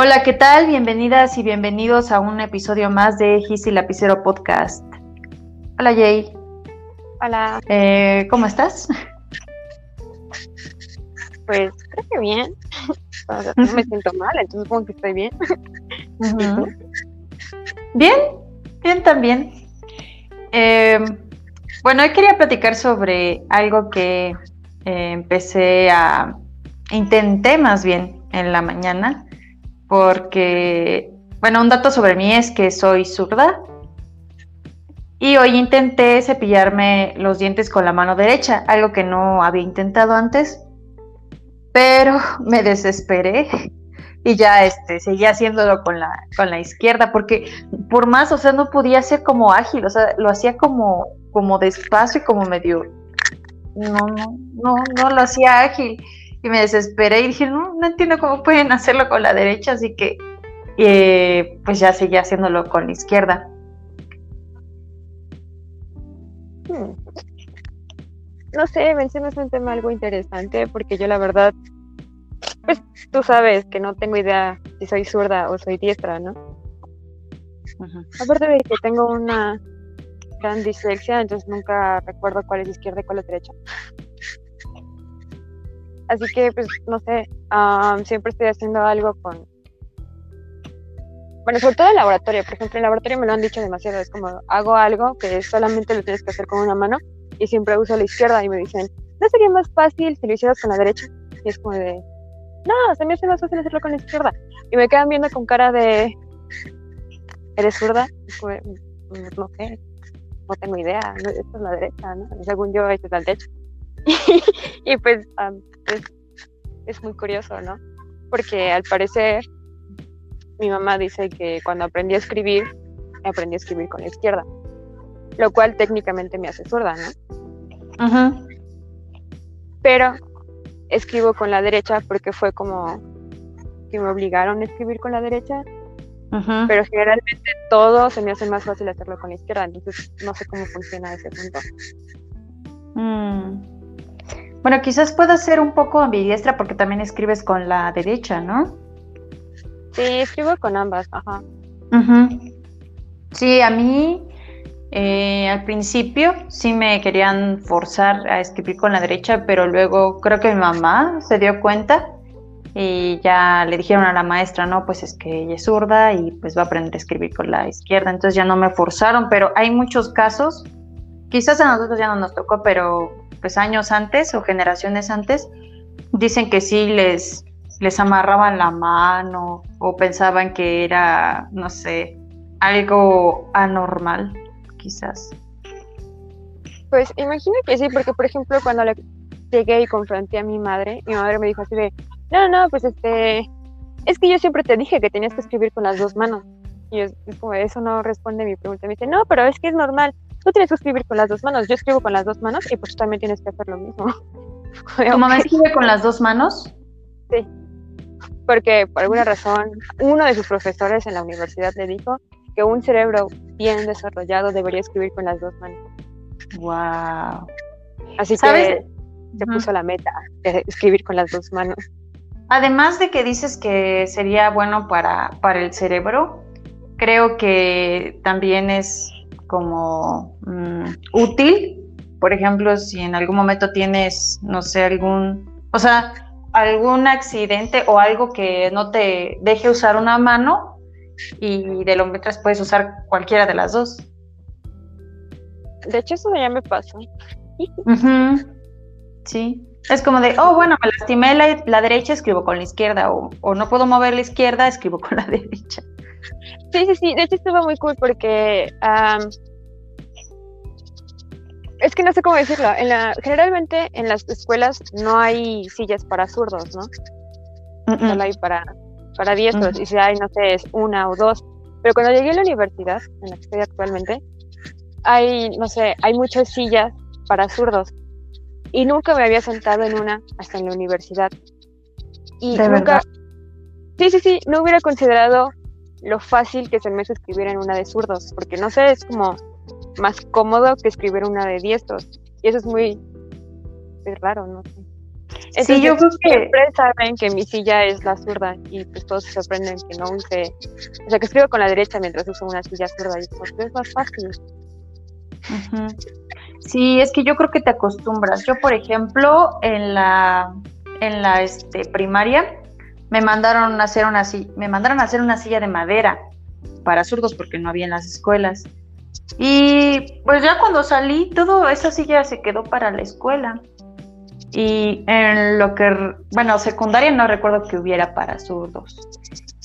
Hola, ¿qué tal? Bienvenidas y bienvenidos a un episodio más de Gis y Lapicero Podcast. Hola, Jay. Hola. Eh, ¿Cómo estás? Pues creo que bien. no me siento mal, entonces supongo que estoy bien. Bien, bien también. Eh, bueno, hoy quería platicar sobre algo que eh, empecé a, intenté más bien en la mañana, porque, bueno, un dato sobre mí es que soy zurda y hoy intenté cepillarme los dientes con la mano derecha, algo que no había intentado antes, pero me desesperé y ya este seguía haciéndolo con la con la izquierda porque por más, o sea, no podía ser como ágil, o sea, lo hacía como como despacio y como medio no no no no lo hacía ágil y me desesperé y dije, "No, no entiendo cómo pueden hacerlo con la derecha", así que eh, pues ya seguía haciéndolo con la izquierda. Hmm. No sé, mencionas un tema algo interesante porque yo la verdad, pues tú sabes que no tengo idea si soy zurda o soy diestra, ¿no? Aparte de que tengo una gran dislexia, entonces nunca recuerdo cuál es izquierda y cuál es derecha. Así que, pues, no sé, siempre estoy haciendo algo con... Bueno, sobre todo en laboratorio, por ejemplo, en laboratorio me lo han dicho demasiado, es como, hago algo que solamente lo tienes que hacer con una mano y siempre uso la izquierda y me dicen, ¿no sería más fácil si lo hicieras con la derecha? Y es como de, no, se me hace más fácil hacerlo con la izquierda. Y me quedan viendo con cara de, ¿eres zurda? Mm, no sé, no tengo idea, esta es la derecha, ¿no? Según yo, esta es la derecha. y pues es, es muy curioso, ¿no? Porque al parecer mi mamá dice que cuando aprendí a escribir, aprendí a escribir con la izquierda, lo cual técnicamente me hace zurda, ¿no? Pero escribo con la derecha porque fue como que me obligaron a escribir con la derecha, pero generalmente todo se me hace más fácil hacerlo con la izquierda, entonces no sé cómo funciona ese punto. Mm. Bueno, quizás pueda ser un poco ambidiestra porque también escribes con la derecha, ¿no? Sí, escribo con ambas, ajá. Sí, a mí eh, al principio sí me querían forzar a escribir con la derecha, pero luego creo que mi mamá se dio cuenta y ya le dijeron a la maestra, no, pues es que ella es zurda y pues va a aprender a escribir con la izquierda, entonces ya no me forzaron, pero hay muchos casos, quizás a nosotros ya no nos tocó, pero pues años antes o generaciones antes, dicen que sí les, les amarraban la mano o pensaban que era, no sé, algo anormal, quizás. Pues imagino que sí, porque por ejemplo cuando le llegué y confronté a mi madre, mi madre me dijo así de, no, no, pues este, es que yo siempre te dije que tenías que escribir con las dos manos. Y es, como, eso no responde mi pregunta. Me dice, no, pero es que es normal, tú tienes que escribir con las dos manos, yo escribo con las dos manos y pues tú también tienes que hacer lo mismo. ¿Tu mamá escribe con las dos manos? Sí, porque por alguna razón uno de sus profesores en la universidad le dijo que un cerebro bien desarrollado debería escribir con las dos manos. Wow. Así que se puso la meta de escribir con las dos manos. Además de que dices que sería bueno para, para el cerebro, creo que también es como mm, útil. Por ejemplo, si en algún momento tienes, no sé, algún, o sea, algún accidente o algo que no te deje usar una mano y de lo mientras puedes usar cualquiera de las dos. De hecho, eso ya me pasó. Sí. Es como de, oh, bueno, me lastimé la, derecha, escribo con la izquierda, o, o, no puedo mover la izquierda, escribo con la derecha. Sí, sí, sí, de hecho estuvo muy cool porque es que no sé cómo decirlo. En la, generalmente en las escuelas no hay sillas para zurdos, ¿no? Solo hay para, para diestros, y si hay, no sé, es una o dos. Pero cuando llegué a la universidad, en la que estoy actualmente, hay, no sé, hay muchas sillas para zurdos y nunca me había sentado en una hasta en la universidad. Y ¿De nunca, verdad? sí, sí, sí, no hubiera considerado lo fácil que se me hizo escribir en una de zurdos, porque no sé, es como más cómodo que escribir una de diestros. Y eso es muy, muy raro, no sé. sí, yo creo que siempre saben que mi silla es la zurda y pues todos se sorprenden que no use, o sea, que escribo con la derecha mientras uso una silla zurda y pues es más fácil. Sí, es que yo creo que te acostumbras. Yo, por ejemplo, en la en la este, primaria me mandaron a hacer una me mandaron a hacer una silla de madera para zurdos porque no había en las escuelas. Y pues ya cuando salí, todo esa silla se quedó para la escuela. Y en lo que, bueno, secundaria no recuerdo que hubiera para zurdos.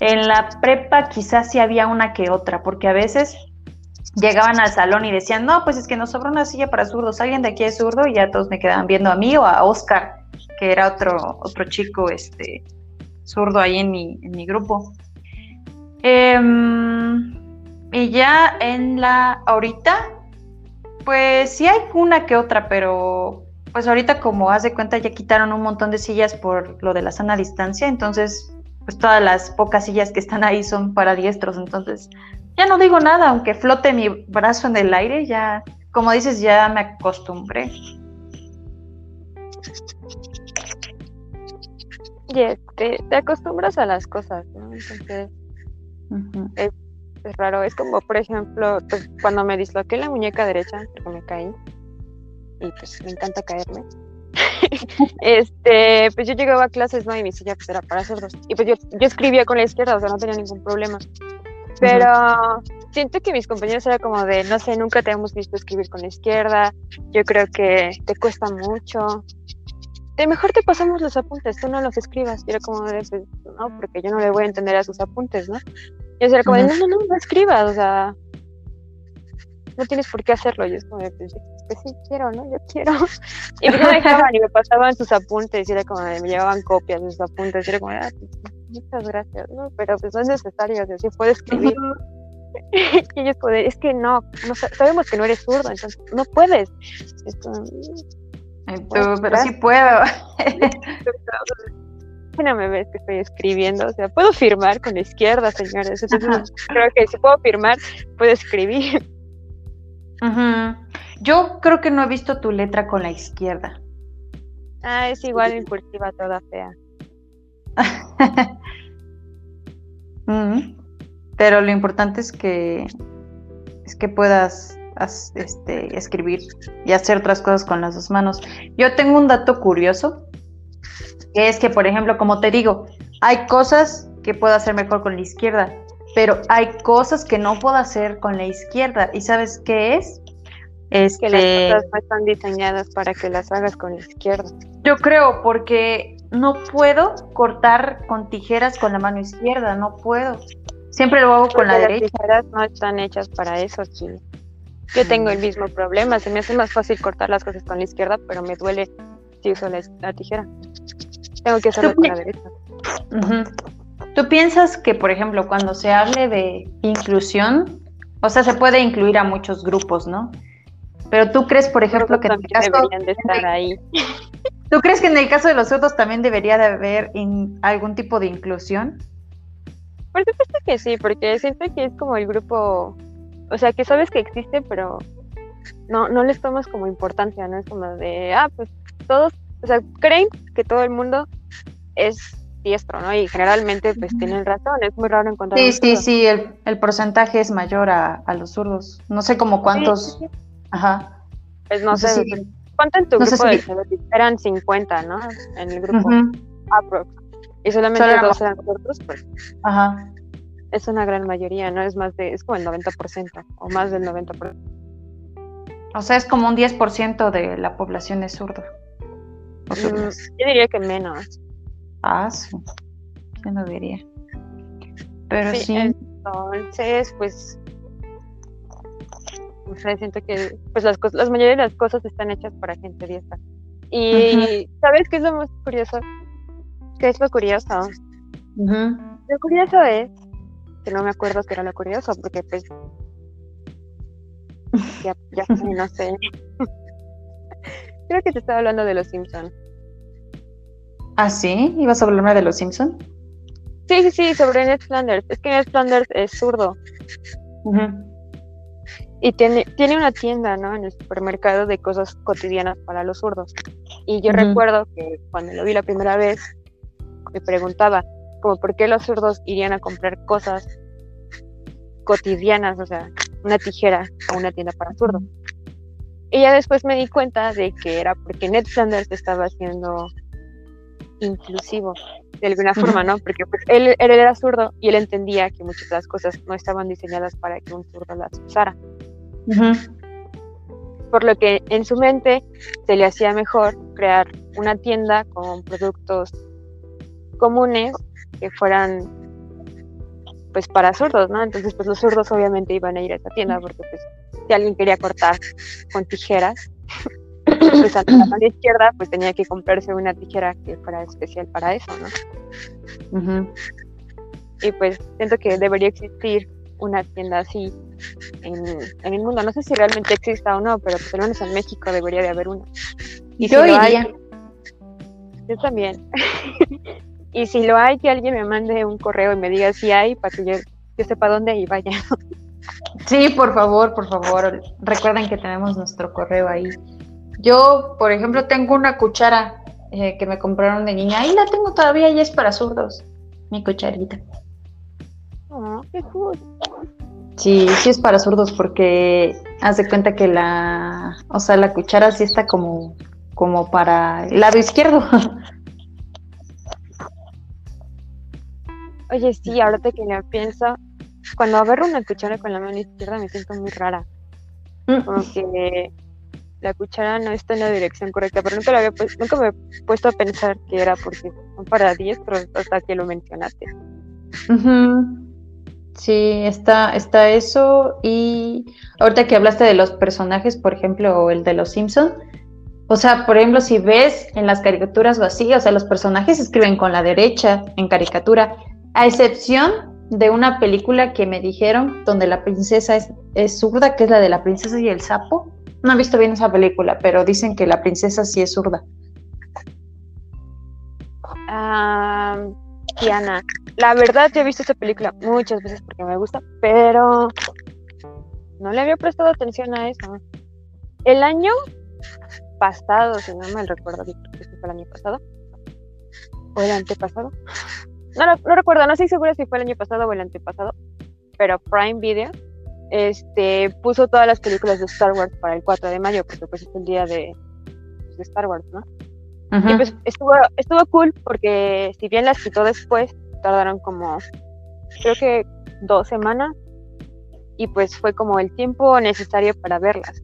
En la prepa quizás sí había una que otra, porque a veces llegaban al salón y decían, no, pues es que nos sobra una silla para zurdos, alguien de aquí es zurdo y ya todos me quedaban viendo a mí o a Oscar, que era otro, otro chico este, zurdo ahí en mi, en mi grupo. Em, y ya en la, ahorita, pues sí hay una que otra, pero pues ahorita como haz de cuenta ya quitaron un montón de sillas por lo de la sana distancia, entonces pues todas las pocas sillas que están ahí son para diestros, entonces ya no digo nada, aunque flote mi brazo en el aire, ya, como dices, ya me acostumbré. Y este, te acostumbras a las cosas, ¿no? Entonces, es, raro. Es como, por ejemplo, pues, cuando me disloqué la muñeca derecha, porque me caí, y pues me encanta caerme. este, pues yo llegaba a clases, ¿no? Y mi silla pues era para sordos. Y pues yo, yo escribía con la izquierda, o sea, no tenía ningún problema. Pero siento que mis compañeros era como de, no sé, nunca te hemos visto escribir con la izquierda, yo creo que te cuesta mucho. De mejor te pasamos los apuntes, tú no los escribas. Y era como de, pues, no, porque yo no le voy a entender a sus apuntes, ¿no? Y yo era como de, no, no, no, no escribas, o sea, no tienes por qué hacerlo. Y es como de, pues, pues sí quiero, ¿no? Yo quiero. Y me dejaban y me pasaban sus apuntes, y era como de, me llevaban copias de sus apuntes, y era como ah, pues, muchas gracias, ¿no? Pero pues no es necesario, así puedo escribir. y ellos pueden, es que no, no, sabemos que no eres zurdo, entonces no puedes. Pero, sí puedo. no me ves que estoy escribiendo, o sea, puedo firmar con la izquierda, señores. Entonces, creo que si puedo firmar, puedo escribir. Yo creo que no he visto tu letra con la izquierda. Ah, es igual impulsiva, toda fea. Pero lo importante es que es que puedas este, escribir y hacer otras cosas con las dos manos. Yo tengo un dato curioso, que es que, por ejemplo, como te digo, hay cosas que puedo hacer mejor con la izquierda, pero hay cosas que no puedo hacer con la izquierda. ¿Y sabes qué es? Es que las cosas no están diseñadas para que las hagas con la izquierda. Yo creo, porque no puedo cortar con tijeras con la mano izquierda, no puedo. Siempre lo hago con la derecha. Las tijeras no están hechas para eso, sí. Yo tengo el mismo problema, se me hace más fácil cortar las cosas con la izquierda, pero me duele si uso la, tijera. Tengo que hacerlo con la derecha. ¿Tú piensas que, por ejemplo, cuando se hable de inclusión, o sea, se puede incluir a muchos grupos, ¿no? Pero tú crees, por ejemplo, que en el caso de estar ahí. ¿Tú crees que en el caso de los zurdos también debería de haber algún tipo de inclusión? Por supuesto que sí, porque siento que es como el grupo, o sea, que sabes que existe, pero no, no les tomas como importancia, ¿no? Es como de, ah, pues todos, o sea, creen que todo el mundo es diestro, ¿no? Y generalmente pues tienen razón, es muy raro encontrar. Sí, sí, sí, el, porcentaje es mayor a, los zurdos. No sé como cuántos. Ajá. Pues no, sé. ¿Cuánto en tu grupo de Eran 50, ¿no? En el grupo. Y solamente dos eran cortos, pues. Ajá. Es una gran mayoría, ¿no? Es más de, es como el 90% o más del 90%. O sea, es como un 10% de la población es zurdo. Mm, yo diría que menos. Ah, sí. Yo no diría. Pero sí. Entonces, pues siento que pues las, cosas, las mayoría de las cosas están hechas para gente diestra. Y ¿sabes qué es lo más curioso? ¿Qué es lo curioso? Lo curioso es que no me acuerdo qué era lo curioso, porque pues ya, ya no sé. Creo que te estaba hablando de los Simpsons. ¿Ah, sí? ¿Ibas a hablarme de los Simpsons? Sí, sí, sí, sobre Ned Flanders. Es que Ned Flanders es zurdo. Y tiene, tiene una tienda, ¿no? En el supermercado de cosas cotidianas para los zurdos. Y yo recuerdo que cuando lo vi la primera vez, me preguntaba, como por qué los zurdos irían a comprar cosas cotidianas, o sea, una tijera a una tienda para zurdos. Y ya después me di cuenta de que era porque Ned Flanders estaba haciendo inclusivo de alguna forma, ¿no? Porque pues, él, él, era zurdo y él entendía que muchas de las cosas no estaban diseñadas para que un zurdo las usara. Por lo que en su mente se le hacía mejor crear una tienda con productos comunes que fueran pues para zurdos, ¿no? Entonces pues los zurdos obviamente iban a ir a esa tienda porque pues si alguien quería cortar con tijeras, pues a la mano izquierda pues tenía que comprarse una tijera que fuera especial para eso, ¿no? Y pues siento que debería existir una tienda así en, el mundo. No sé si realmente exista o no, pero por lo menos en México debería de haber una. Y yo iría. yo también. y si lo hay, que alguien me mande un correo y me diga si hay, para que yo, yo sepa dónde y vaya. Sí, por favor, por favor. Recuerden que tenemos nuestro correo ahí. Yo, por ejemplo, tengo una cuchara eh, que me compraron de niña. Ahí la tengo todavía y es para zurdos. Mi cucharita. Oh, qué cool. Sí, sí es para zurdos porque haz de cuenta que la, o sea, la cuchara sí está como, como para el lado izquierdo. Oye, sí, ahorita que lo pienso, cuando agarro una cuchara con la mano izquierda me siento muy rara. Mm. Como que la cuchara no está en la dirección correcta, pero nunca, había nunca me he puesto a pensar que era porque son para diestros hasta que lo mencionaste. Sí, está, está eso. Y ahorita que hablaste de los personajes, por ejemplo, el de los Simpson, o sea, por ejemplo, si ves en las caricaturas o así, o sea, los personajes escriben con la derecha en caricatura, a excepción de una película que me dijeron donde la princesa es, es zurda, que es la de la princesa y el sapo. No he visto bien esa película, pero dicen que la princesa sí es zurda. Ah, Diana, la verdad yo he visto esta película muchas veces porque me gusta, pero no le había prestado atención a eso. El año pasado, si no me recuerdo, creo que fue el año pasado, o el antepasado, no, no, recuerdo, no estoy segura si fue el año pasado o el antepasado, pero Prime Video este, puso todas las películas de Star Wars para el 4 de mayo, porque pues es el día de, pues, de Star Wars, ¿no? Y pues estuvo, estuvo cool porque si bien las quitó después, tardaron como, creo que dos semanas, y pues fue como el tiempo necesario para verlas.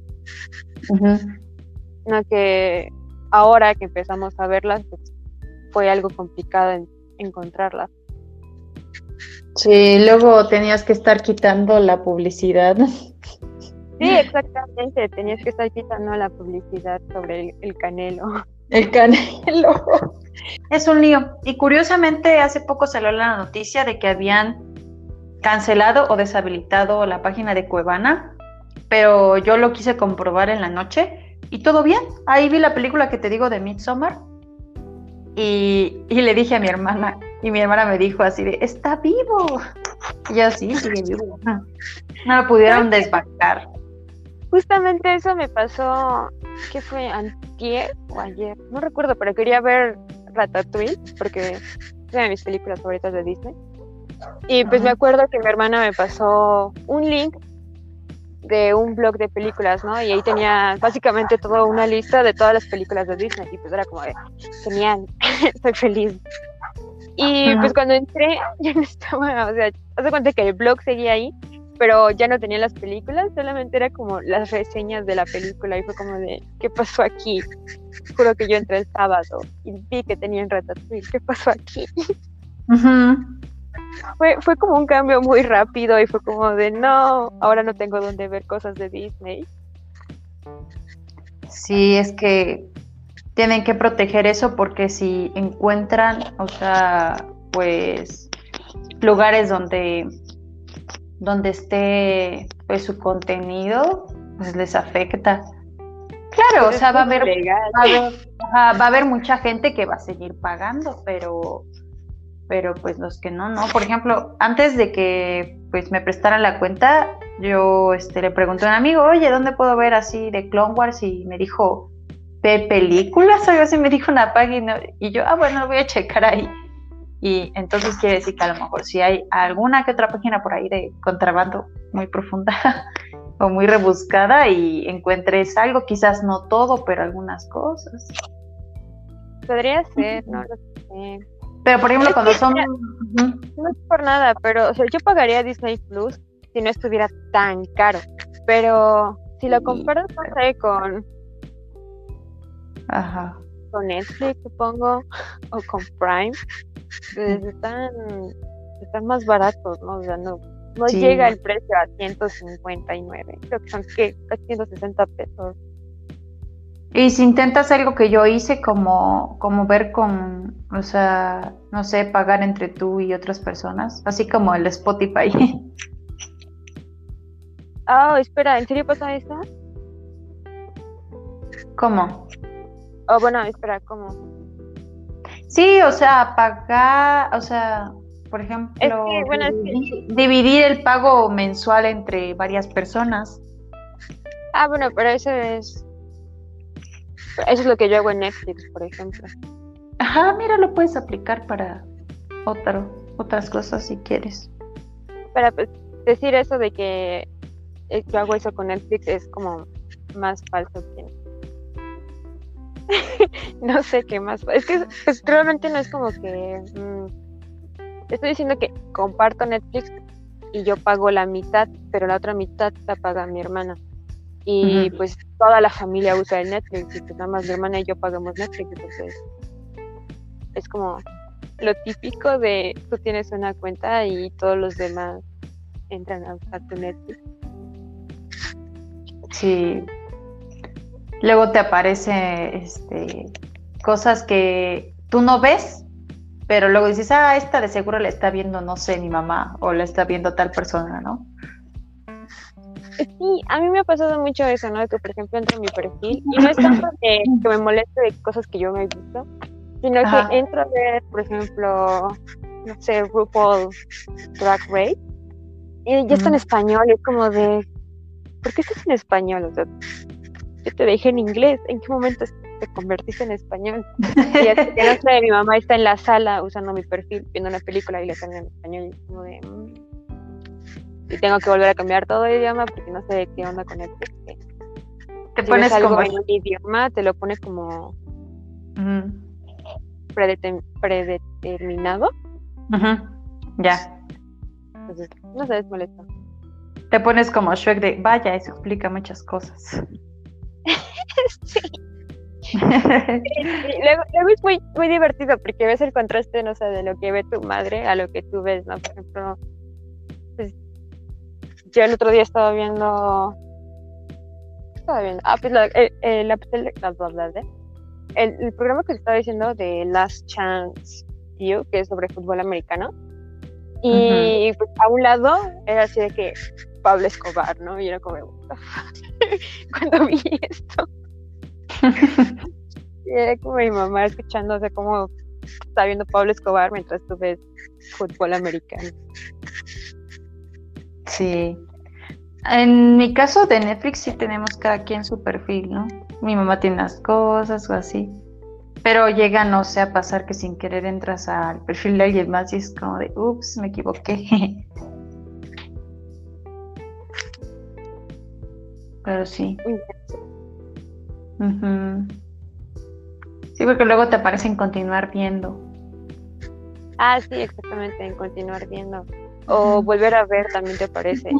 No que ahora que empezamos a verlas, pues, fue algo complicado en encontrarla. Sí, luego tenías que estar quitando la publicidad. Sí, exactamente, tenías que estar quitando la publicidad sobre el, canelo. El canelo. Es un lío. Y curiosamente, hace poco salió la noticia de que habían cancelado o deshabilitado la página de Cuevana, pero yo lo quise comprobar en la noche y todo bien. Ahí vi la película que te digo de Midsommar y, le dije a mi hermana, y mi hermana me dijo así de, está vivo. Y yo, sí, sigue vivo. No lo pudieron desbancar. Justamente eso me pasó, ¿qué fue? ¿Antier o ayer? No recuerdo, pero quería ver Ratatouille, porque es una de mis películas favoritas de Disney. Y pues me acuerdo que mi hermana me pasó un link de un blog de películas, ¿no? Y ahí tenía básicamente toda una lista de todas las películas de Disney. Y pues era como de, genial, estoy feliz. Y pues cuando entré, ya no estaba, o sea, hace cuenta que el blog seguía ahí, pero ya no tenía las películas, solamente era como las reseñas de la película. Y fue como de, ¿qué pasó aquí? Juro que yo entré el sábado y vi que tenían Ratatouille, ¿qué pasó aquí? Fue, fue como un cambio muy rápido y fue como de no, ahora no tengo donde ver cosas de Disney. Sí, es que tienen que proteger eso porque si encuentran, o sea, pues lugares donde donde esté pues su contenido, pues les afecta. Claro, o sea, va a haber, va a haber mucha gente que va a seguir pagando, pero pero pues los que no, no. Por ejemplo, antes de que pues me prestaran la cuenta, yo este, le pregunté a un amigo, oye, ¿dónde puedo ver así de Clone Wars? Y me dijo, ve películas, algo así me dijo una página y yo, ah, bueno, lo voy a checar ahí. Y entonces quiere decir que a lo mejor si hay alguna que otra página por ahí de contrabando muy profunda o muy rebuscada y encuentres algo, quizás no todo, pero algunas cosas. Podría ser, no lo sé. Pero por ejemplo, cuando son... No es por nada, pero o sea, yo pagaría Disney Plus si no estuviera tan caro. Pero si lo comparas, no con... Ajá. Con Netflix, supongo, o con Prime, pues están, están más baratos, ¿no? O sea, no, no llega el precio a 159. Creo que son, ¿qué? 160 pesos. Y si intentas algo que yo hice, como, como ver con, o sea, no sé, pagar entre tú y otras personas, así como el Spotify. Ah, oh, espera, ¿en serio pasa eso? ¿Cómo? Oh, bueno, espera, ¿cómo? Sí, o sea, pagar, o sea, por ejemplo, dividir el pago mensual entre varias personas. Ah, bueno, pero eso es eso es lo que yo hago en Netflix, por ejemplo. Ajá, mira, lo puedes aplicar para otro, otras cosas si quieres. Para pues, decir eso de que eh, yo hago eso con Netflix es como más falso que... no sé qué más. Es que pues, realmente no es como que... Mm, estoy diciendo que comparto Netflix y yo pago la mitad, pero la otra mitad la paga mi hermana y pues toda la familia usa el Netflix y pues nada más mi hermana y yo pagamos Netflix, entonces es como lo típico de tú tienes una cuenta y todos los demás entran a usar tu Netflix. Sí. Luego te aparece este cosas que tú no ves, pero luego dices, ah, esta de seguro la está viendo, no sé, mi mamá, o la está viendo tal persona, ¿no? Sí, a mí me ha pasado mucho eso, ¿no? Que por ejemplo entro en mi perfil y no es tanto que, me moleste de cosas que yo no he visto, sino que entro a ver, por ejemplo, no sé, RuPaul Drag Race y ya está en español y es como de, ¿por qué estás en español? O sea, yo te dejé en inglés, ¿en qué momento te convertiste en español? Y ya, no sé, mi mamá está en la sala usando mi perfil, viendo una película y le están en español y es como de... Mm" y tengo que volver a cambiar todo el idioma porque no sé qué onda con el Te pones algo como en un idioma, te lo pones como predeterminado. Ya. Entonces, no sé, es molesto. Te pones como Shrek de, vaya, eso explica muchas cosas. sí. luego, luego, es muy, muy divertido porque ves el contraste, no sé, de lo que ve tu madre a lo que tú ves, ¿no? Por ejemplo, yo el otro día estaba viendo. estaba viendo? Ah, pues la, el, el, el, programa que estaba diciendo de Last Chance You, que es sobre fútbol americano. Y pues a un lado era así de que Pablo Escobar, ¿no? Y era como, cuando vi esto. y era como mi mamá escuchando, o sea, como está viendo Pablo Escobar mientras tú ves fútbol americano. Sí. En mi caso de Netflix sí tenemos cada quien su perfil, ¿no? Mi mamá tiene las cosas o así. Pero llega, no sé, a pasar que sin querer entras al perfil de alguien más y es como de, ups, me equivoqué. Pero sí. Sí, porque luego te aparece en continuar viendo. Ah, sí, exactamente, en continuar viendo o volver a ver también te parece.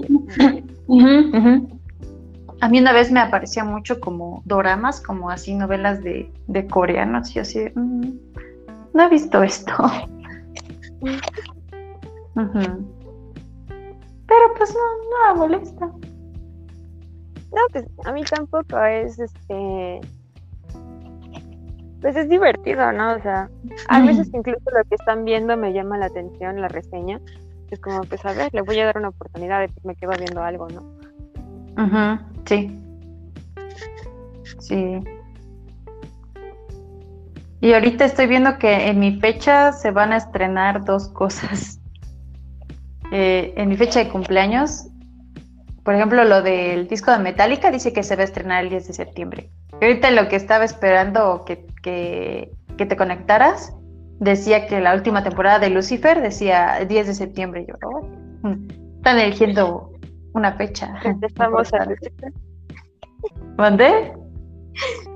A mí una vez me aparecía mucho como doramas, como así novelas de, de coreanos, y así, mm, no he visto esto. Pero pues no, no me molesta. No, pues a mí tampoco es este. Pues es divertido, ¿no? O sea, a veces incluso lo que están viendo me llama la atención, la reseña, es como, pues a ver, le voy a dar una oportunidad de que me quedo viendo algo, ¿no? sí. Sí. Y ahorita estoy viendo que en mi fecha se van a estrenar dos cosas. Eh, en mi fecha de cumpleaños, por ejemplo, lo del disco de Metallica dice que se va a estrenar el 10 de septiembre. Ahorita lo que estaba esperando que, que, que te conectaras decía que la última temporada de Lucifer decía 10 de septiembre. Yo, oh, están eligiendo una fecha. Estamos a Lucifer. ¿Mandé?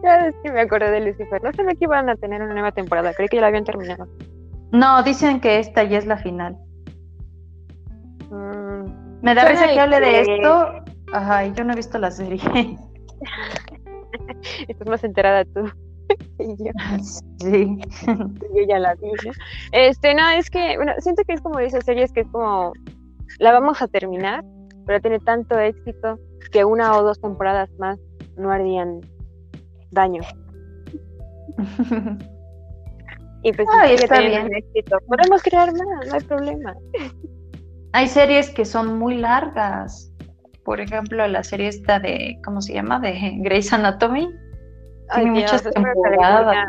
Ya es que me acordé de Lucifer. No sabía que iban a tener una nueva temporada. Creí que ya la habían terminado. No, dicen que esta ya es la final. Mm, Me da risa que hable de esto. Ajá, yo no he visto la serie. estás más enterada tú. y yo. sí. yo ya la vi, ¿no? Este, no, es que, bueno, siento que es como de esas series que es como, la vamos a terminar, pero tiene tanto éxito que una o dos temporadas más no harían daño. Y pues Ay, está bien. éxito. Podemos crear más, no hay problema. Hay series que son muy largas. Por ejemplo, la serie esta de, ¿cómo se llama? De Grey's Anatomy. Ay, Tiene Dios, muchas temporadas.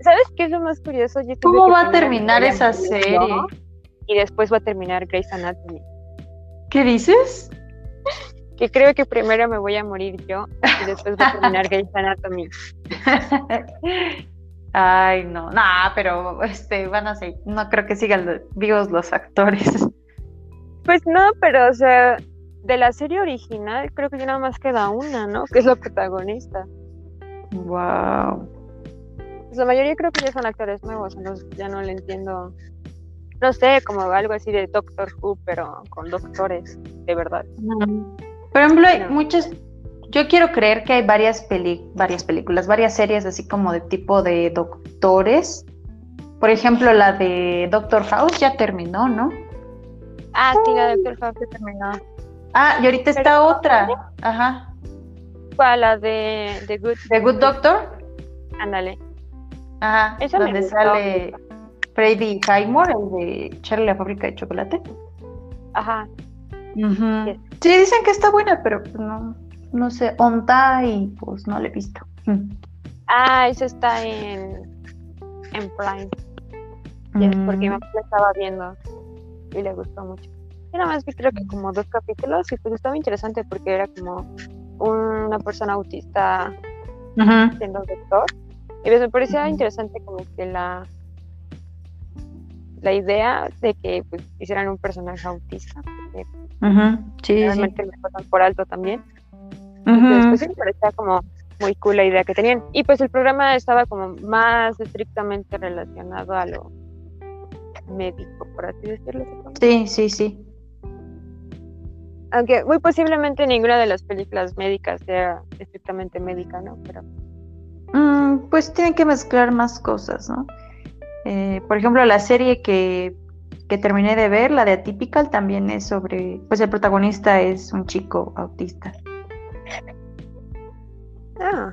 ¿Sabes qué es lo más curioso? Yo ¿Cómo va a terminar esa serie? Y después va a terminar Grey's Anatomy. ¿Qué dices? Que creo que primero me voy a morir yo y después va a terminar Grey's Anatomy. Ay, no, nah, pero este van a seguir, no creo que sigan vivos los actores. Pues no, pero o sea, de la serie original creo que ya nada más queda una, ¿no? Que es la protagonista. Wow. Pues la mayoría creo que ya son actores nuevos, entonces ya no le entiendo. No sé, como algo así de Doctor Who, pero con doctores, de verdad. Por ejemplo, hay No. muchas. Yo quiero creer que hay varias peli, varias películas, varias series así como de tipo de doctores. Por ejemplo, la de Doctor House ya terminó, ¿no? Ah, sí, la de Doctor House se terminó. Ah, y ahorita está otra. Ajá. ¿Cuál? La de The Good. The Good Doctor. Ándale. Ajá. Esa donde sale Freddy Highmore, el de Charlie la fábrica de chocolate. Ajá. Yes. Sí, dicen que está buena, pero pues no, no sé, onta y pues no la he visto. Mm. Ah, esa está en, en Prime. Yes, porque mi Mm. mamá la estaba viendo y le gustó mucho. Yo nada más vi creo que como dos capítulos y pues estaba interesante porque era como una persona autista siendo doctor. Y pues me parecía interesante como que la la idea de que pues, hicieran un personaje autista, porque. Sí, sí. realmente me pasan por alto también. Entonces, pues sí me parecía como muy cool la idea que tenían. Y pues el programa estaba como más estrictamente relacionado a lo médico, por así decirlo. Sí, sí, sí. Aunque muy posiblemente ninguna de las películas médicas sea estrictamente médica, ¿no? Pero Mm, pues tienen que mezclar más cosas, ¿no? Eh, por ejemplo, la serie que, que terminé de ver, la de Atypical, también es sobre, pues el protagonista es un chico autista. ah.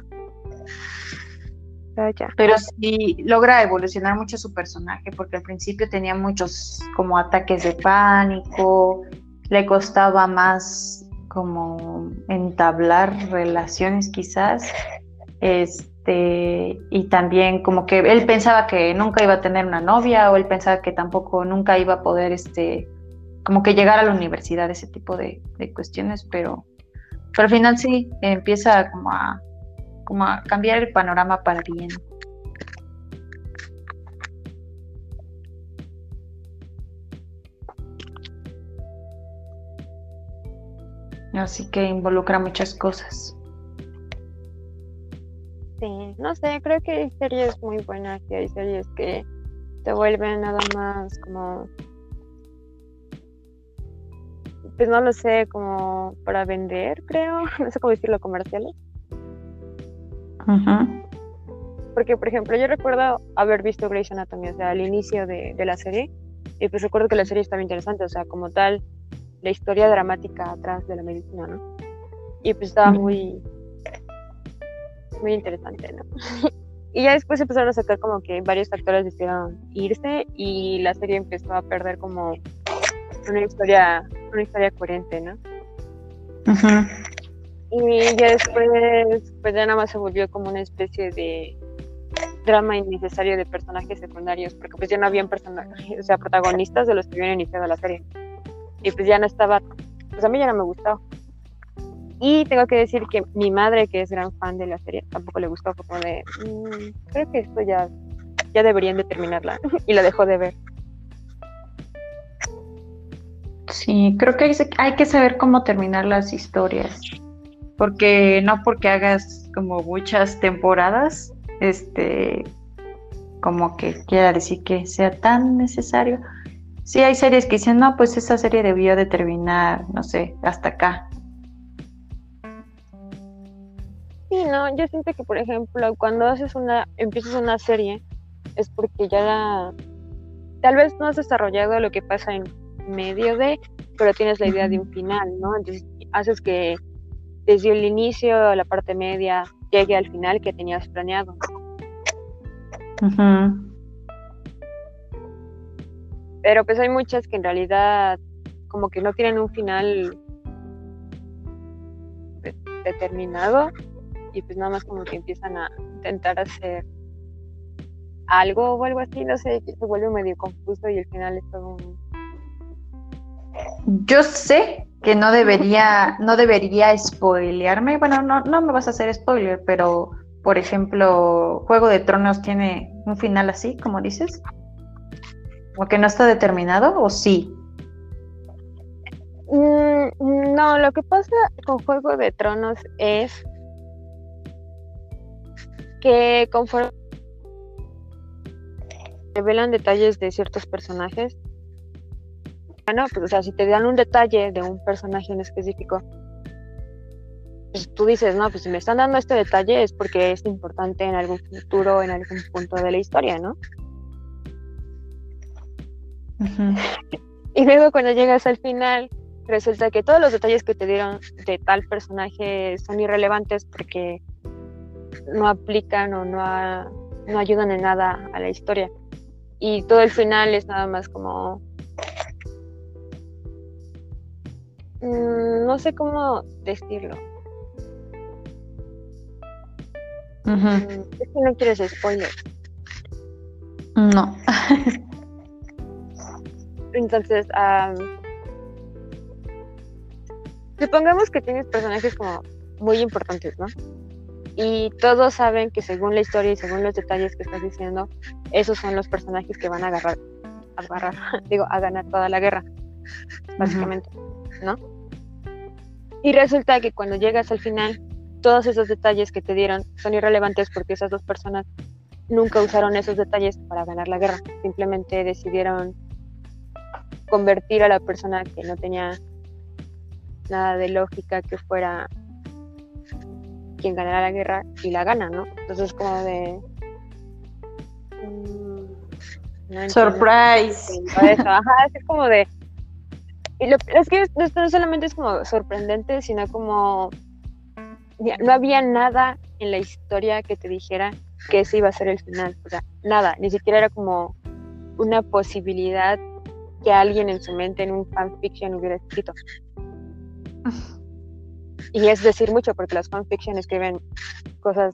Vaya. Pero sí logra evolucionar mucho su personaje, porque al principio tenía muchos como ataques de pánico, le costaba más como entablar relaciones quizás, este, y también como que él pensaba que nunca iba a tener una novia, o él pensaba que tampoco nunca iba a poder, este, como que llegar a la universidad, ese tipo de, de cuestiones, pero, pero al final sí empieza como a como a cambiar el panorama para bien. Así que involucra muchas cosas. Sí, no sé, creo que hay series muy buenas y hay series que te vuelven nada más como, pues no lo sé, como para vender, creo, no sé cómo decirlo, comerciales. Ujú. Porque, por ejemplo, yo recuerdo haber visto Grey's Anatomy, o sea, al inicio de, de la serie, y pues recuerdo que la serie estaba interesante, o sea, como tal, la historia dramática atrás de la medicina, ¿no? Y pues estaba muy, muy interesante, ¿no? y ya después empezaron a sacar como que varios actores decidieron irse y la serie empezó a perder como una historia, una historia coherente, ¿no? Ujú. Y ya después, pues ya nada más se volvió como una especie de drama innecesario de personajes secundarios, porque pues ya no habían personajes, o sea, protagonistas de los que habían iniciado la serie. Y pues ya no estaba, pues a mí ya no me gustó. Y tengo que decir que mi madre, que es gran fan de la serie, tampoco le gustó, como de, mm, creo que esto ya, ya deberían de terminarla. y la dejó de ver. Sí, creo que hay que saber cómo terminar las historias. Porque no porque hagas como muchas temporadas, este, como que quiera decir que sea tan necesario. Sí, hay series que dicen, no, pues esa serie debió de terminar, no sé, hasta acá. Sí, no, yo siento que, por ejemplo, cuando haces una, empiezas una serie, es porque ya tal vez no has desarrollado lo que pasa en medio de, pero tienes la idea de un final, ¿no? Entonces haces que desde el inicio, la parte media, llegue al final que tenías planeado. Pero pues hay muchas que en realidad como que no tienen un final determinado y pues nada más como que empiezan a intentar hacer algo o algo así, no sé, se vuelve medio confuso y al final es todo un... Yo sé que no debería, no debería spoilearme, bueno, no, no me vas a hacer spoiler, pero por ejemplo, Juego de Tronos tiene un final así, como dices, o que no está determinado, o sí. Mm, no, lo que pasa con Juego de Tronos es que conforme revelan detalles de ciertos personajes, bueno, pues o sea, si te dan un detalle de un personaje en específico, pues tú dices, no, pues si me están dando este detalle es porque es importante en algún futuro, en algún punto de la historia, ¿no? Y luego cuando llegas al final, resulta que todos los detalles que te dieron de tal personaje son irrelevantes porque no aplican o no, no ayudan en nada a la historia. Y todo el final es nada más como... Mm, no sé cómo decirlo. Mm, es que no quieres spoiler. No. Entonces, supongamos que tienes personajes como muy importantes, ¿no? y todos saben que según la historia y según los detalles que estás diciendo, esos son los personajes que van a agarrar, a agarrar, digo, a ganar toda la guerra, básicamente, ¿no? Y resulta que cuando llegas al final, todos esos detalles que te dieron son irrelevantes porque esas dos personas nunca usaron esos detalles para ganar la guerra, simplemente decidieron convertir a la persona que no tenía nada de lógica que fuera quien ganará la guerra y la gana, ¿no? Entonces como de... Mm, Surprise. Ajá, es como de... Y lo, es que no solamente es como sorprendente, sino como... no había nada en la historia que te dijera que ese iba a ser el final. O sea, nada, ni siquiera era como una posibilidad que alguien en su mente en un fanfiction hubiera escrito. Y es decir mucho porque las fanfiction escriben cosas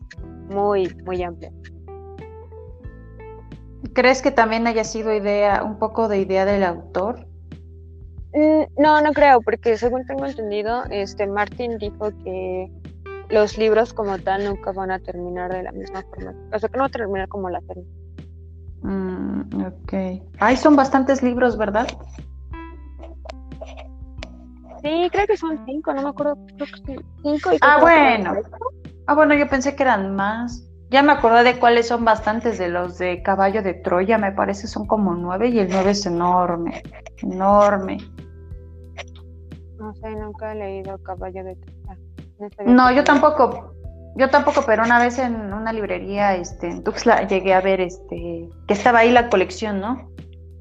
muy, muy amplias. ¿Crees que también haya sido idea, un poco de idea del autor? Mm, no, no creo, porque según tengo entendido, este Martin dijo que los libros como tal nunca van a terminar de la misma forma. O sea, que no va a terminar como la serie. Mm, ok. Ahí son bastantes libros, ¿verdad? Sí, creo que son cinco, no me acuerdo, creo que cinco. Y ah, bueno. Ah, bueno, yo pensé que eran más. Ya me acordé de cuáles son bastantes de los de Caballo de Troya, me parece son como nueve y el nueve es enorme, enorme. No sé, nunca he leído Caballo de Troya. No, yo tampoco. Yo tampoco, pero una vez en una librería este, en Tuxtla llegué a ver este que estaba ahí la colección, ¿no?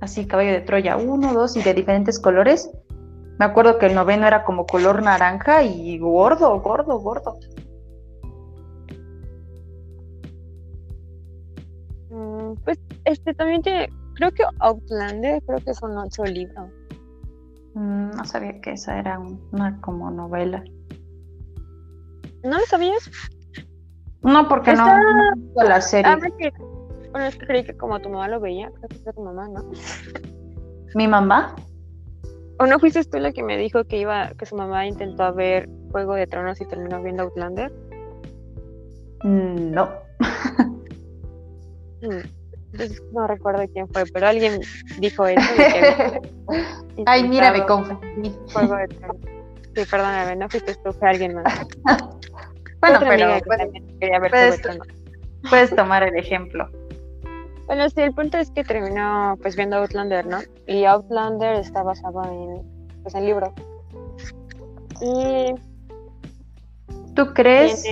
Así, Caballo de Troya, uno, dos y de diferentes colores. Me acuerdo que el noveno era como color naranja y gordo, gordo, gordo. Mm, pues este también tiene, creo que Outlander, creo que son ocho libros. Mm, no sabía que esa era una como novela. ¿No lo sabías? No, porque no, no la serie. Ah, bueno, es que creí que como tu mamá lo veía, creo que fue tu mamá, ¿no? ¿Mi mamá? ¿O no fuiste tú la que me dijo que iba, que su mamá intentó ver Juego de Tronos y terminó viendo Outlander? No. Mm, no recuerdo quién fue, pero alguien dijo eso. Ay, mira, me confundí. Juego de Tronos. Sí, perdóname, no fuiste tú, fue alguien más. bueno, pero puedes, puedes tomar el ejemplo. Bueno, sí, el punto es que terminó pues viendo Outlander, ¿no? Y Outlander está basado en, pues, en libro. Y... ¿Tú crees?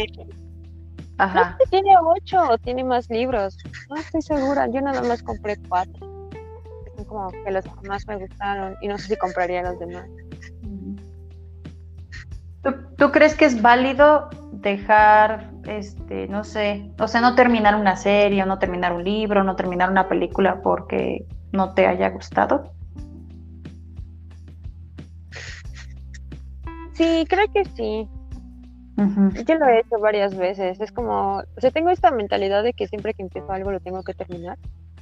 Ajá. No tiene ocho o tiene más libros. No estoy segura. Yo nada más compré cuatro. Son como que los más me gustaron y no sé si compraría los demás. ¿Tú, ¿Tú, crees que es válido dejar, este, no sé, o sea, no terminar una serie, o no terminar un libro, no terminar una película porque no te haya gustado? Sí, creo que sí. Yo lo he hecho varias veces. Es como, o sea, tengo esta mentalidad de que siempre que empiezo algo lo tengo que terminar,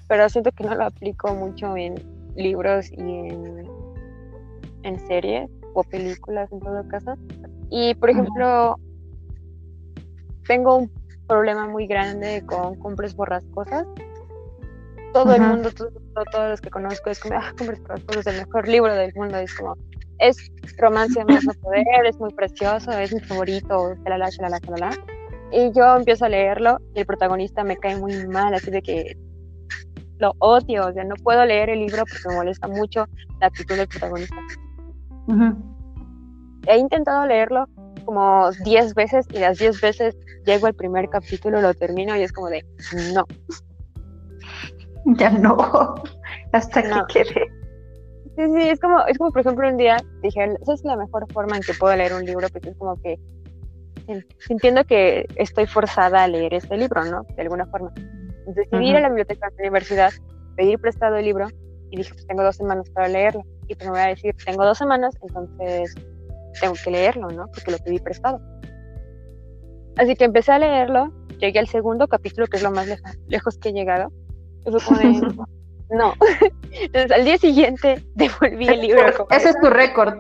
pero siento que no lo aplico mucho en libros y en, en series o películas en todo caso. Y por ejemplo, tengo un problema muy grande con compres borrascosas. Todo el mundo, todos los que conozco es como, ah, compres borrascosas, el mejor libro del mundo. Es como, es romance más no poder, es muy precioso, es mi favorito, la la Y yo empiezo a leerlo y el protagonista me cae muy mal, así de que lo odio, o sea, no puedo leer el libro porque me molesta mucho la actitud del protagonista. He intentado leerlo como 10 veces y las 10 veces llego al primer capítulo, lo termino y es como de, no. Ya no, hasta que quede. Sí, sí, es como, es como por ejemplo un día dije, esa es la mejor forma en que puedo leer un libro, porque es como que entiendo que estoy forzada a leer este libro, ¿no? De alguna forma. Entonces decidí ir a la biblioteca de la universidad, pedir prestado el libro y dije, pues tengo dos semanas para leerlo. Y pues me voy a decir, tengo dos semanas, entonces tengo que leerlo, ¿no? Porque lo pedí prestado. Así que empecé a leerlo, llegué al segundo capítulo, que es lo más lejos que he llegado. No. Entonces al día siguiente devolví el libro. Ese es tu récord.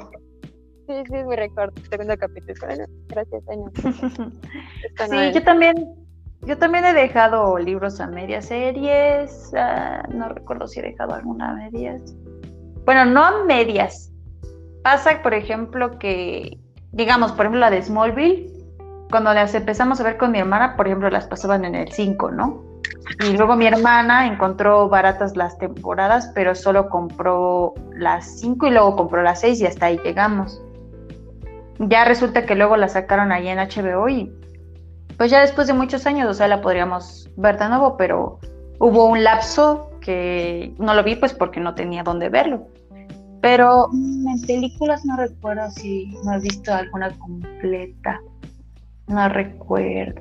Sí, sí, es mi récord. Segundo capítulo. Bueno, gracias, señor. sí, yo también, yo también he dejado libros a medias series. Ah, no recuerdo si he dejado alguna a medias. Bueno, no a medias. Pasa, por ejemplo, que, digamos, por ejemplo, la de Smallville, cuando las empezamos a ver con mi hermana, por ejemplo, las pasaban en el 5, ¿no? Y luego mi hermana encontró baratas las temporadas, pero solo compró las 5 y luego compró las 6 y hasta ahí llegamos. Ya resulta que luego la sacaron ahí en HBO y pues ya después de muchos años, o sea, la podríamos ver de nuevo, pero hubo un lapso que no lo vi pues porque no tenía dónde verlo. Pero mm, en películas no recuerdo si no he visto alguna completa. No recuerdo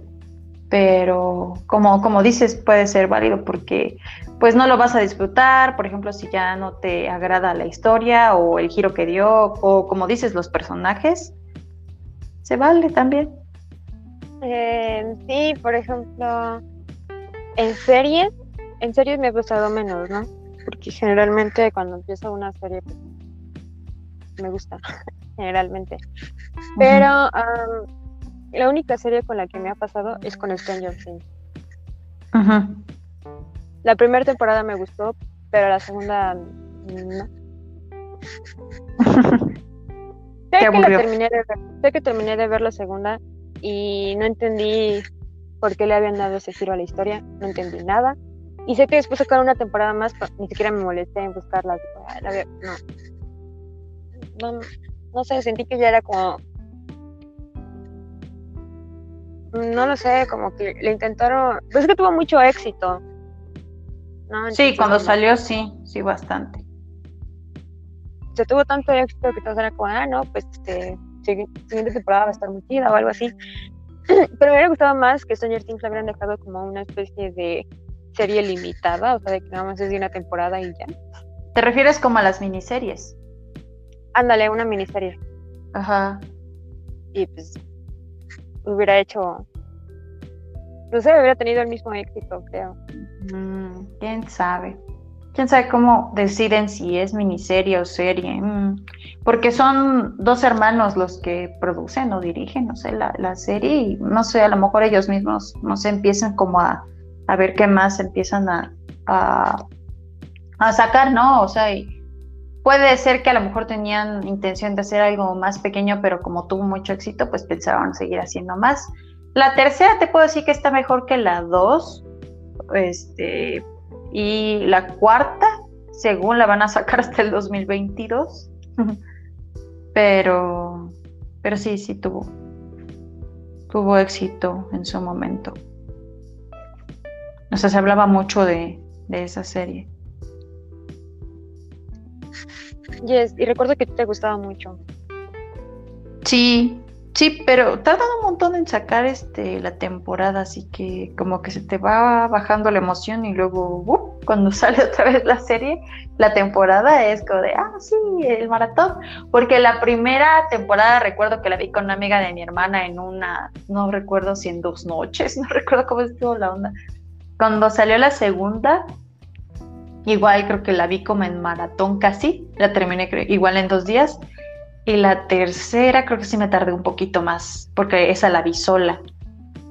pero como, como dices, puede ser válido porque pues no lo vas a disfrutar, por ejemplo, si ya no te agrada la historia o el giro que dio, o como dices, los personajes, se vale también. Eh, sí, por ejemplo, en series, en series me ha gustado menos, ¿no? Porque generalmente cuando empiezo una serie pues, me gusta, generalmente. Pero la única serie con la que me ha pasado es con Stranger Things. Ajá. La primera temporada me gustó, pero la segunda no. sé, que terminé de ver, sé que terminé de ver la segunda y no entendí por qué le habían dado ese giro a la historia, no entendí nada. Y sé que después sacaron una temporada más, ni siquiera me molesté en buscarla. No. No, no sé, sentí que ya era como no lo sé, como que le intentaron, pues es que tuvo mucho éxito. sí, cuando salió sí, sí, bastante. Se tuvo tanto éxito que todos eran como, ah, no, pues este, siguiente temporada va a estar muy chida o algo así. Pero me hubiera gustado más que Stranger Things lo hubieran dejado como una especie de serie limitada, o sea, de que nada más es de una temporada y ya. ¿Te refieres como a las miniseries? Ándale, una miniserie. Ajá. Y pues hubiera hecho, no sé, hubiera tenido el mismo éxito, creo. Mm, ¿Quién sabe? quién sabe cómo deciden si es miniserie o serie, mm, porque son dos hermanos los que producen o dirigen, no sé, la, serie y no sé, a lo mejor ellos mismos, no sé, empiezan como a, ver qué más empiezan a, a, sacar, ¿no? O sea, puede ser que a lo mejor tenían intención de hacer algo más pequeño, pero como tuvo mucho éxito, pues pensaban seguir haciendo más. La tercera te puedo decir que está mejor que la dos, este, y la cuarta, según la van a sacar hasta el 2022. pero, pero sí, sí tuvo, tuvo éxito en su momento. O sea, se hablaba mucho de esa serie. Yes, y recuerdo que te gustaba mucho. Sí, Sí, pero tardan un montón en sacar este la temporada, así que como que se te va bajando la emoción y luego uh, cuando sale otra vez la serie, la temporada es como de, ah, sí, el maratón, porque la primera temporada recuerdo que la vi con una amiga de mi hermana en una, no recuerdo si en dos noches, no recuerdo cómo estuvo la onda. Cuando salió la segunda, igual creo que la vi como en maratón casi, la terminé igual en dos días y la tercera creo que sí me tardé un poquito más, porque esa la vi sola.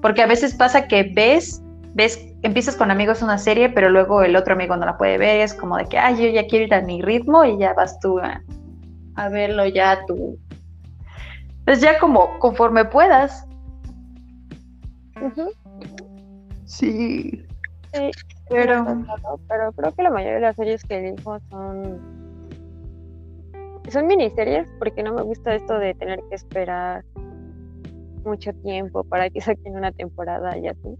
Porque a veces pasa que ves, ves, empiezas con amigos una serie, pero luego el otro amigo no la puede ver, es como de que, ay, yo ya quiero ir a mi ritmo y ya vas tú a, verlo ya tú. Pues ya como conforme puedas. Sí. Sí, pero... pero creo que la mayoría de las series que elijo son son miniseries porque no me gusta esto de tener que esperar mucho tiempo para que saquen una temporada y así.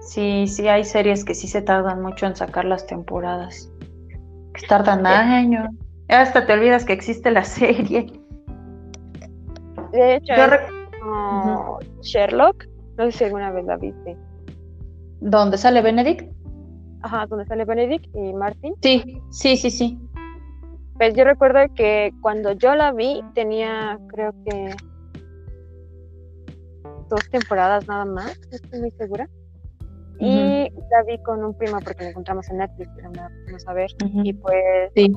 Sí, sí, hay series que sí se tardan mucho en sacar las temporadas. Que tardan años. Hasta te olvidas que existe la serie. De hecho, Sherlock, no sé si alguna vez la viste. ¿Dónde sale Benedict? Ajá, donde sale Benedict y Martin. Sí, sí, sí, sí. Pues yo recuerdo que cuando yo la vi tenía, creo que dos temporadas nada más, estoy muy segura. Y la vi con un primo porque la encontramos en Netflix, pero no vamos a ver. Y pues sí.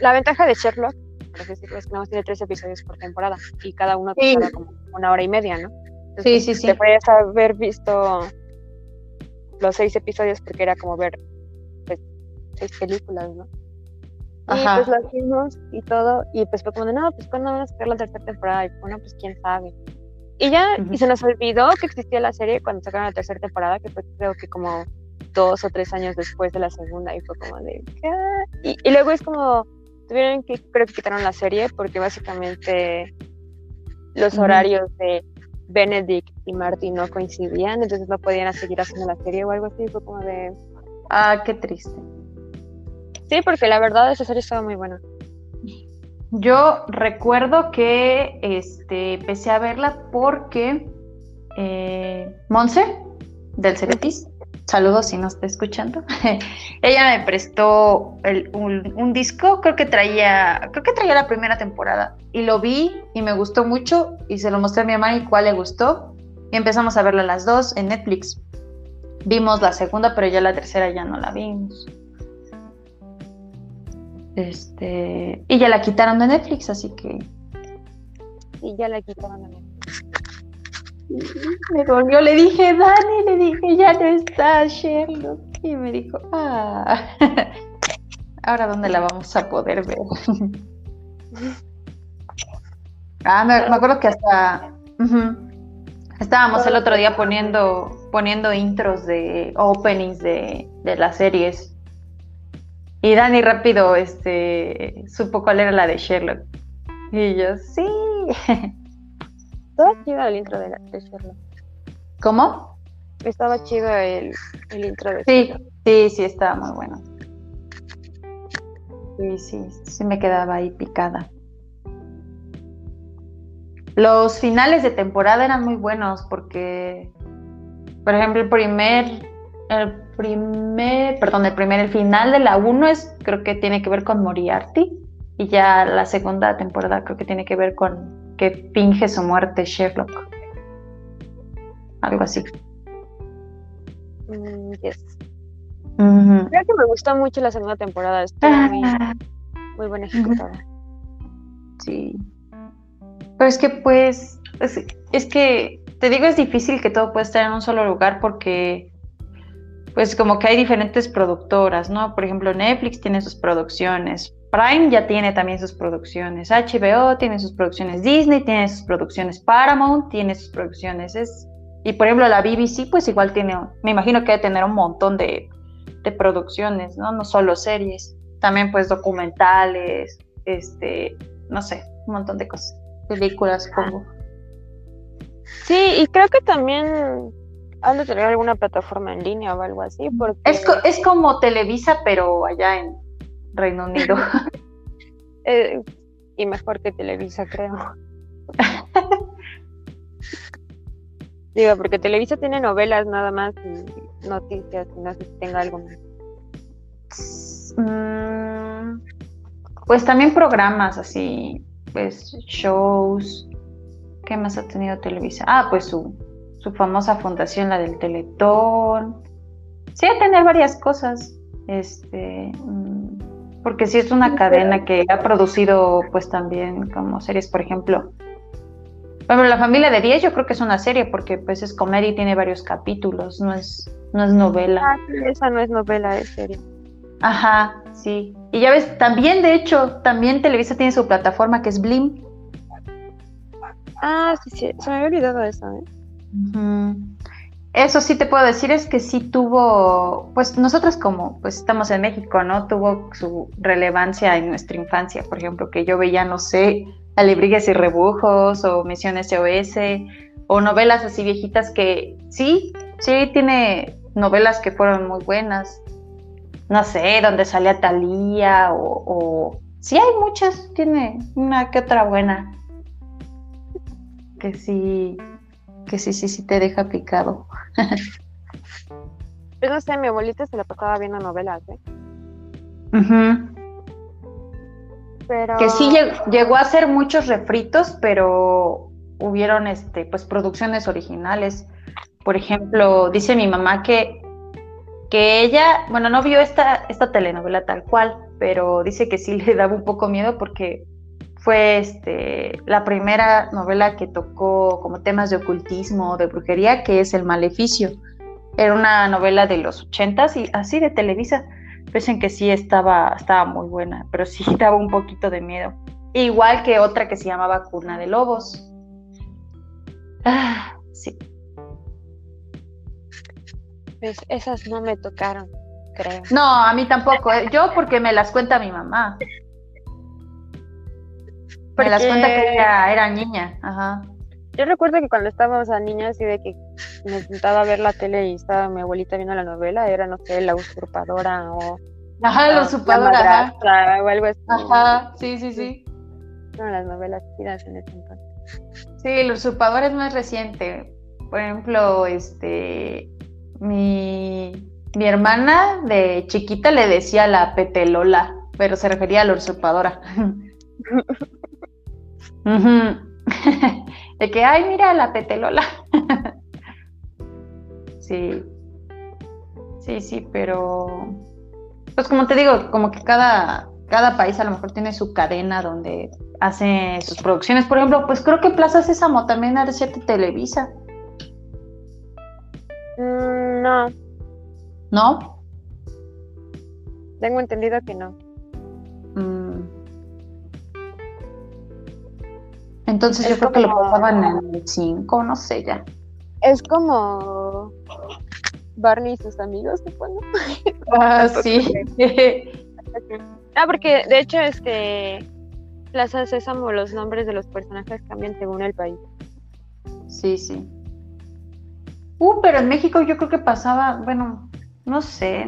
la ventaja de Sherlock, por decirlo, es que nada más tiene tres episodios por temporada y cada uno tiene como una hora y media, ¿no? Sí, sí, sí. Te puedes haber visto los seis episodios porque era como ver pues, seis películas, ¿no? Y pues las vimos y todo, y pues fue como de, no, pues cuando vamos a sacar la tercera temporada, y bueno, pues quién sabe. Y ya, y se nos olvidó que existía la serie cuando sacaron la tercera temporada, que fue creo que como dos o tres años después de la segunda, y fue como de, ¿qué? Y, luego es como, tuvieron que, creo que quitaron la serie, porque básicamente los horarios de Benedict y Marty no coincidían, entonces no podían seguir haciendo la serie o algo así, fue como de... Ah, qué triste. Sí, porque la verdad esa serie estaba muy buena. Yo recuerdo que este, empecé a verla porque eh, Monse, del Ceretis, saludos si no está escuchando. Ella me prestó un, disco, creo que traía, creo que traía la primera temporada y lo vi y me gustó mucho y se lo mostré a mi mamá y cuál le gustó y empezamos a verla las dos en Netflix. Vimos la segunda, pero ya la tercera ya no la vimos. Este, y ya la quitaron de Netflix, así que. Y ya la quitaron de Netflix. Me volvió, le dije, Dani, le dije, ya no está Sherlock. Y me dijo, ah, ahora dónde la vamos a poder ver. ah, me, acuerdo que hasta estábamos el otro día poniendo, poniendo intros de openings de, de las series. Y Dani rápido este, supo cuál era la de Sherlock. Y yo, sí. Estaba chido el intro de, Sherlock. ¿Cómo? Estaba chido el, el intro de Sí, sí, sí, estaba muy bueno. Sí, sí, sí me quedaba ahí picada. Los finales de temporada eran muy buenos porque, por ejemplo, el primer, el primer, perdón, el primer, el final de la 1 es, creo que tiene que ver con Moriarty y ya la segunda temporada creo que tiene que ver con que finge su muerte Sherlock. Algo así. Mm, yes. Creo que me gustó mucho la segunda temporada. Estuvo muy, ah. muy buena ejecutada. Sí. Pero es que pues, es, que, te digo, es difícil que todo pueda estar en un solo lugar porque, pues como que hay diferentes productoras, ¿no? Por ejemplo, Netflix tiene sus producciones, Prime ya tiene también sus producciones, HBO tiene sus producciones, Disney tiene sus producciones, Paramount tiene sus producciones, es... Y por ejemplo la BBC pues igual tiene, me imagino que debe tener un montón de, de producciones, ¿no? No solo series, también pues documentales, este, no sé, un montón de cosas, películas como. Sí, y creo que también han de tener alguna plataforma en línea o algo así, porque... Es, es como Televisa, pero allá en Reino Unido. Eh, y mejor que Televisa, creo. Digo, porque Televisa tiene novelas nada más y noticias, no sé si tenga algo más. Mm, pues también programas así, pues shows. ¿Qué más ha tenido Televisa? Ah, pues su, su famosa fundación, la del Teletón. Sí, a tener varias cosas. Este. Mm, porque sí es una cadena que ha producido, pues también como series, por ejemplo, bueno, La familia de 10 yo creo que es una serie porque pues es comedia y tiene varios capítulos, no es, no es novela. Ah, esa no es novela, es serie. Ajá, sí. Y ya ves, también de hecho, también Televisa tiene su plataforma que es Blim. Ah, sí, sí, se me había olvidado eso, ¿eh? Eso sí te puedo decir es que sí tuvo, pues nosotros como pues estamos en México, ¿no? Tuvo su relevancia en nuestra infancia, por ejemplo, que yo veía, no sé, Alebrijes y Rebujos o Misión SOS o novelas así viejitas que sí, sí tiene novelas que fueron muy buenas. No sé, donde salía Talía o, o... Sí hay muchas, tiene una que otra buena. Que sí, que sí, sí, sí te deja picado. pues no sé, mi abuelita se la pasaba viendo novelas, ¿eh? Que sí llegó a hacer muchos refritos, pero hubieron este, pues producciones originales. Por ejemplo, dice mi mamá que, que ella, bueno, no vio esta, esta telenovela tal cual, pero dice que sí le daba un poco miedo porque fue este, la primera novela que tocó como temas de ocultismo, de brujería, que es El Maleficio. Era una novela de los ochentas y así de Televisa. Pensé que sí estaba, estaba muy buena, pero sí daba un poquito de miedo. Igual que otra que se llamaba Cuna de Lobos. Ah, sí. Pues esas no me tocaron, creo. No, a mí tampoco. ¿eh? Yo porque me las cuenta mi mamá. Me las cuenta que ella era niña. Ajá. Yo recuerdo que cuando estábamos a niñas y de que me sentaba a ver la tele y estaba mi abuelita viendo la novela, era, no sé, La Usurpadora o... Ajá, La Usurpadora, o algo así. Ajá, sí, sí, sí. Son las novelas tiras en ese entonces. Sí, La Usurpadora es más reciente. Por ejemplo, este... Mi, mi hermana de chiquita le decía la petelola, pero se refería a la usurpadora. de que, ay, mira la petelola. sí, sí, sí, pero, pues como te digo, como que cada, cada país a lo mejor tiene su cadena donde hace sus producciones. Por ejemplo, pues creo que Plaza Sésamo también ha de ser Televisa. Mm, no. ¿No? Tengo entendido que no. Entonces yo creo que lo pasaban en el 5, no sé ya. Es como Barney y sus amigos, supongo. Ah, sí. ah, porque de hecho, este Plaza Sésamo, los nombres de los personajes cambian según el país. Sí, sí. Uh, pero en México yo creo que pasaba, bueno, no sé.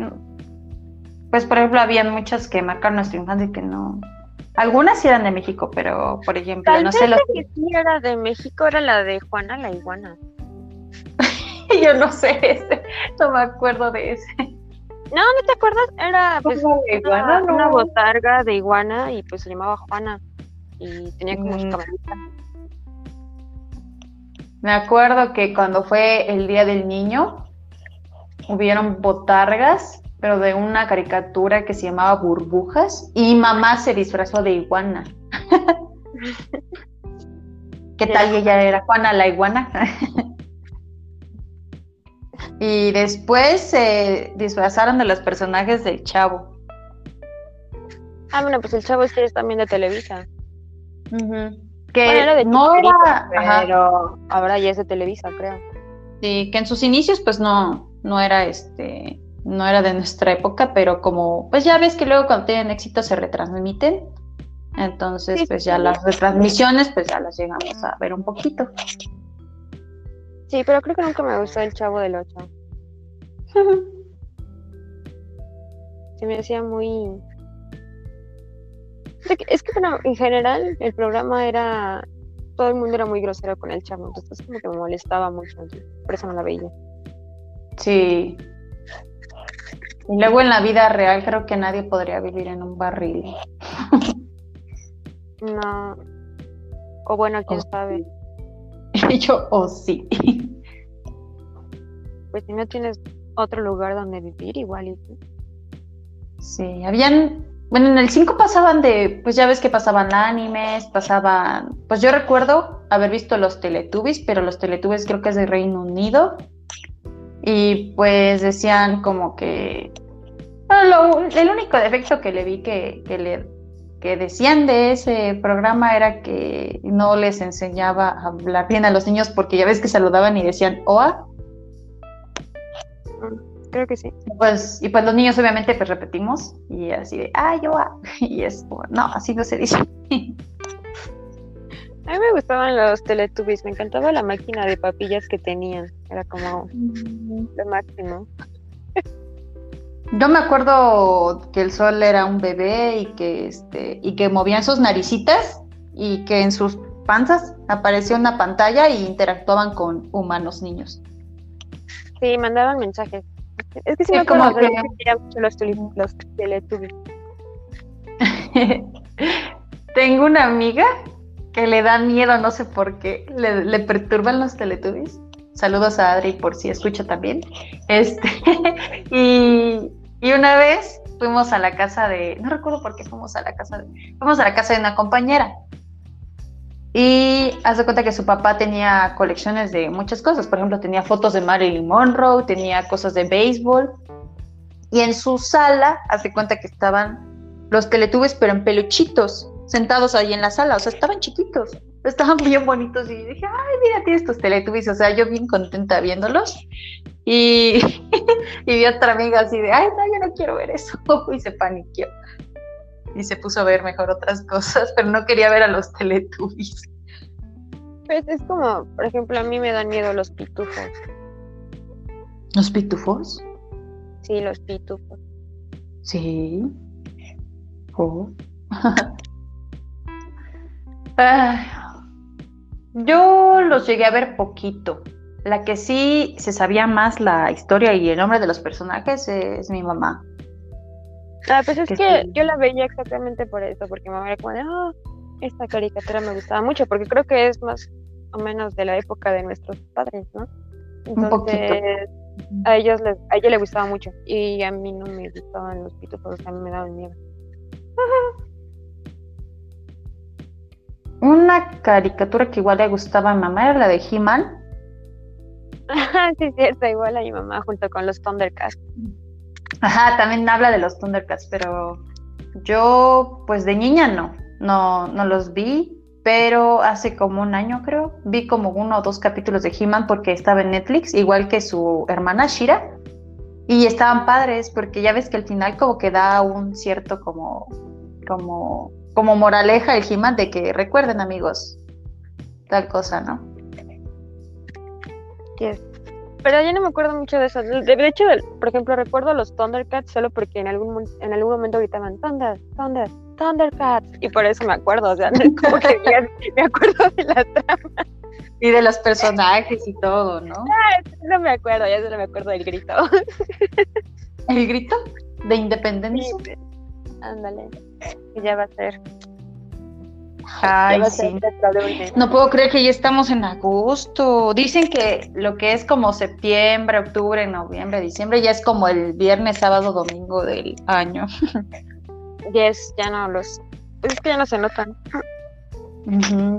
Pues por ejemplo, habían muchas que marcaron nuestra infancia y que no, algunas sí eran de México, pero por ejemplo, no sé. Los... que sí era de México era la de Juana la Iguana. Yo no sé ese, no me acuerdo de ese. No, ¿no te acuerdas? Era pues, una, una, botarga de iguana y pues se llamaba Juana y tenía como su mm. Me acuerdo que cuando fue el Día del Niño, hubieron botargas, pero de una caricatura que se llamaba Burbujas, y mamá se disfrazó de iguana. ¿Qué tal? Y ella era Juana la iguana. y después se disfrazaron de los personajes del Chavo. Ah, bueno, pues el Chavo es que es también de Televisa. Que no era, pero ahora ya es de Televisa, creo. Sí, que en sus inicios pues no, no era este, no era de nuestra época, pero como, pues ya ves que luego cuando tienen éxito se retransmiten, entonces pues ya las retransmisiones pues ya las llegamos a ver un poquito. Sí, pero creo que nunca me gustó el Chavo del Ocho. Se me hacía muy es que, bueno, en general el programa era. Todo el mundo era muy grosero con el chavo, entonces como que me molestaba mucho, por eso no la veía. Sí. Y luego en la vida real creo que nadie podría vivir en un barril. No. O bueno, quién sabe. Yo, o sí. Pues si no tienes otro lugar donde vivir, igual. Y... Sí, habían bueno, en el 5 pasaban de, pues ya ves que pasaban animes, pasaban, pues yo recuerdo haber visto los Teletubbies, pero los Teletubbies creo que es de Reino Unido. Y pues decían como que, el único defecto que le vi que, que, le, que decían de ese programa era que no les enseñaba a hablar bien a los niños porque ya ves que saludaban y decían OA creo que sí. Pues, y pues los niños obviamente pues repetimos y así de, ay, yo, ah", y es como, no, así no se dice. A mí me gustaban los Teletubbies, me encantaba la máquina de papillas que tenían, era como mm. lo máximo. Yo me acuerdo que el sol era un bebé y que este y que movían sus naricitas y que en sus panzas aparecía una pantalla y interactuaban con humanos niños. Sí, mandaban mensajes. Es que sí, me acuerdo que... que mucho los, los Teletubbies. Tengo una amiga que le da miedo, no sé por qué, le, perturban los Teletubbies. Saludos a Adri por si escucha también. Este, y, y, una vez fuimos a la casa de, no recuerdo por qué fuimos a la casa de, fuimos a la casa de una compañera y hace cuenta que su papá tenía colecciones de muchas cosas. Por ejemplo, tenía fotos de Marilyn Monroe, tenía cosas de béisbol. Y en su sala, hace cuenta que estaban los teletubbies, pero en peluchitos, sentados ahí en la sala. O sea, estaban chiquitos, estaban bien bonitos. Y dije, ay, mira, tienes tus teletubbies. O sea, yo bien contenta viéndolos. Y, y vi a otra amiga así de, ay, no, yo no quiero ver eso. y se paniqueó y se puso a ver mejor otras cosas, pero no quería ver a los Teletubbies. Pues es como, por ejemplo, a mí me dan miedo los pitufos. ¿Los pitufos? Sí, los pitufos. Sí. Oh. Yo los llegué a ver poquito. La que sí se sabía más la historia y el nombre de los personajes es mi mamá. Ah, pues es que, yo la veía exactamente por eso, porque me era como de, oh, esta caricatura me gustaba mucho, porque creo que es más o menos de la época de nuestros padres, ¿no? Entonces, a ellos les, a ella le gustaba mucho, y a mí no me gustaban los pitufos, a mí me daban miedo. Una caricatura que igual le gustaba a mi mamá era la de He-Man. sí, es cierto, igual a mi mamá junto con los Thundercats. Ajá, también habla de los Thundercats, pero yo, pues de niña no, no, no los vi, pero hace como un año creo, vi como uno o dos capítulos de He-Man porque estaba en Netflix, igual que su hermana Shira, y estaban padres porque ya ves que al final como que da un cierto como, como, como moraleja el He-Man de que recuerden amigos, tal cosa, ¿no? Pero yo no me acuerdo mucho de eso. De, hecho, por ejemplo, recuerdo los Thundercats solo porque en algún, en algún momento gritaban Thunder, Thunder, Thundercats. Y por eso me acuerdo, o sea, como que me acuerdo de la trama. Y de los personajes y todo, ¿no? Ah, no me acuerdo, ya solo me acuerdo del grito. ¿El grito? ¿De independencia? Ándale, ya va a ser. Ay, sí. No puedo creer que ya estamos en agosto. Dicen que lo que es como septiembre, octubre, noviembre, diciembre ya es como el viernes, sábado, domingo del año. Yes, ya no los. Es que ya no se notan.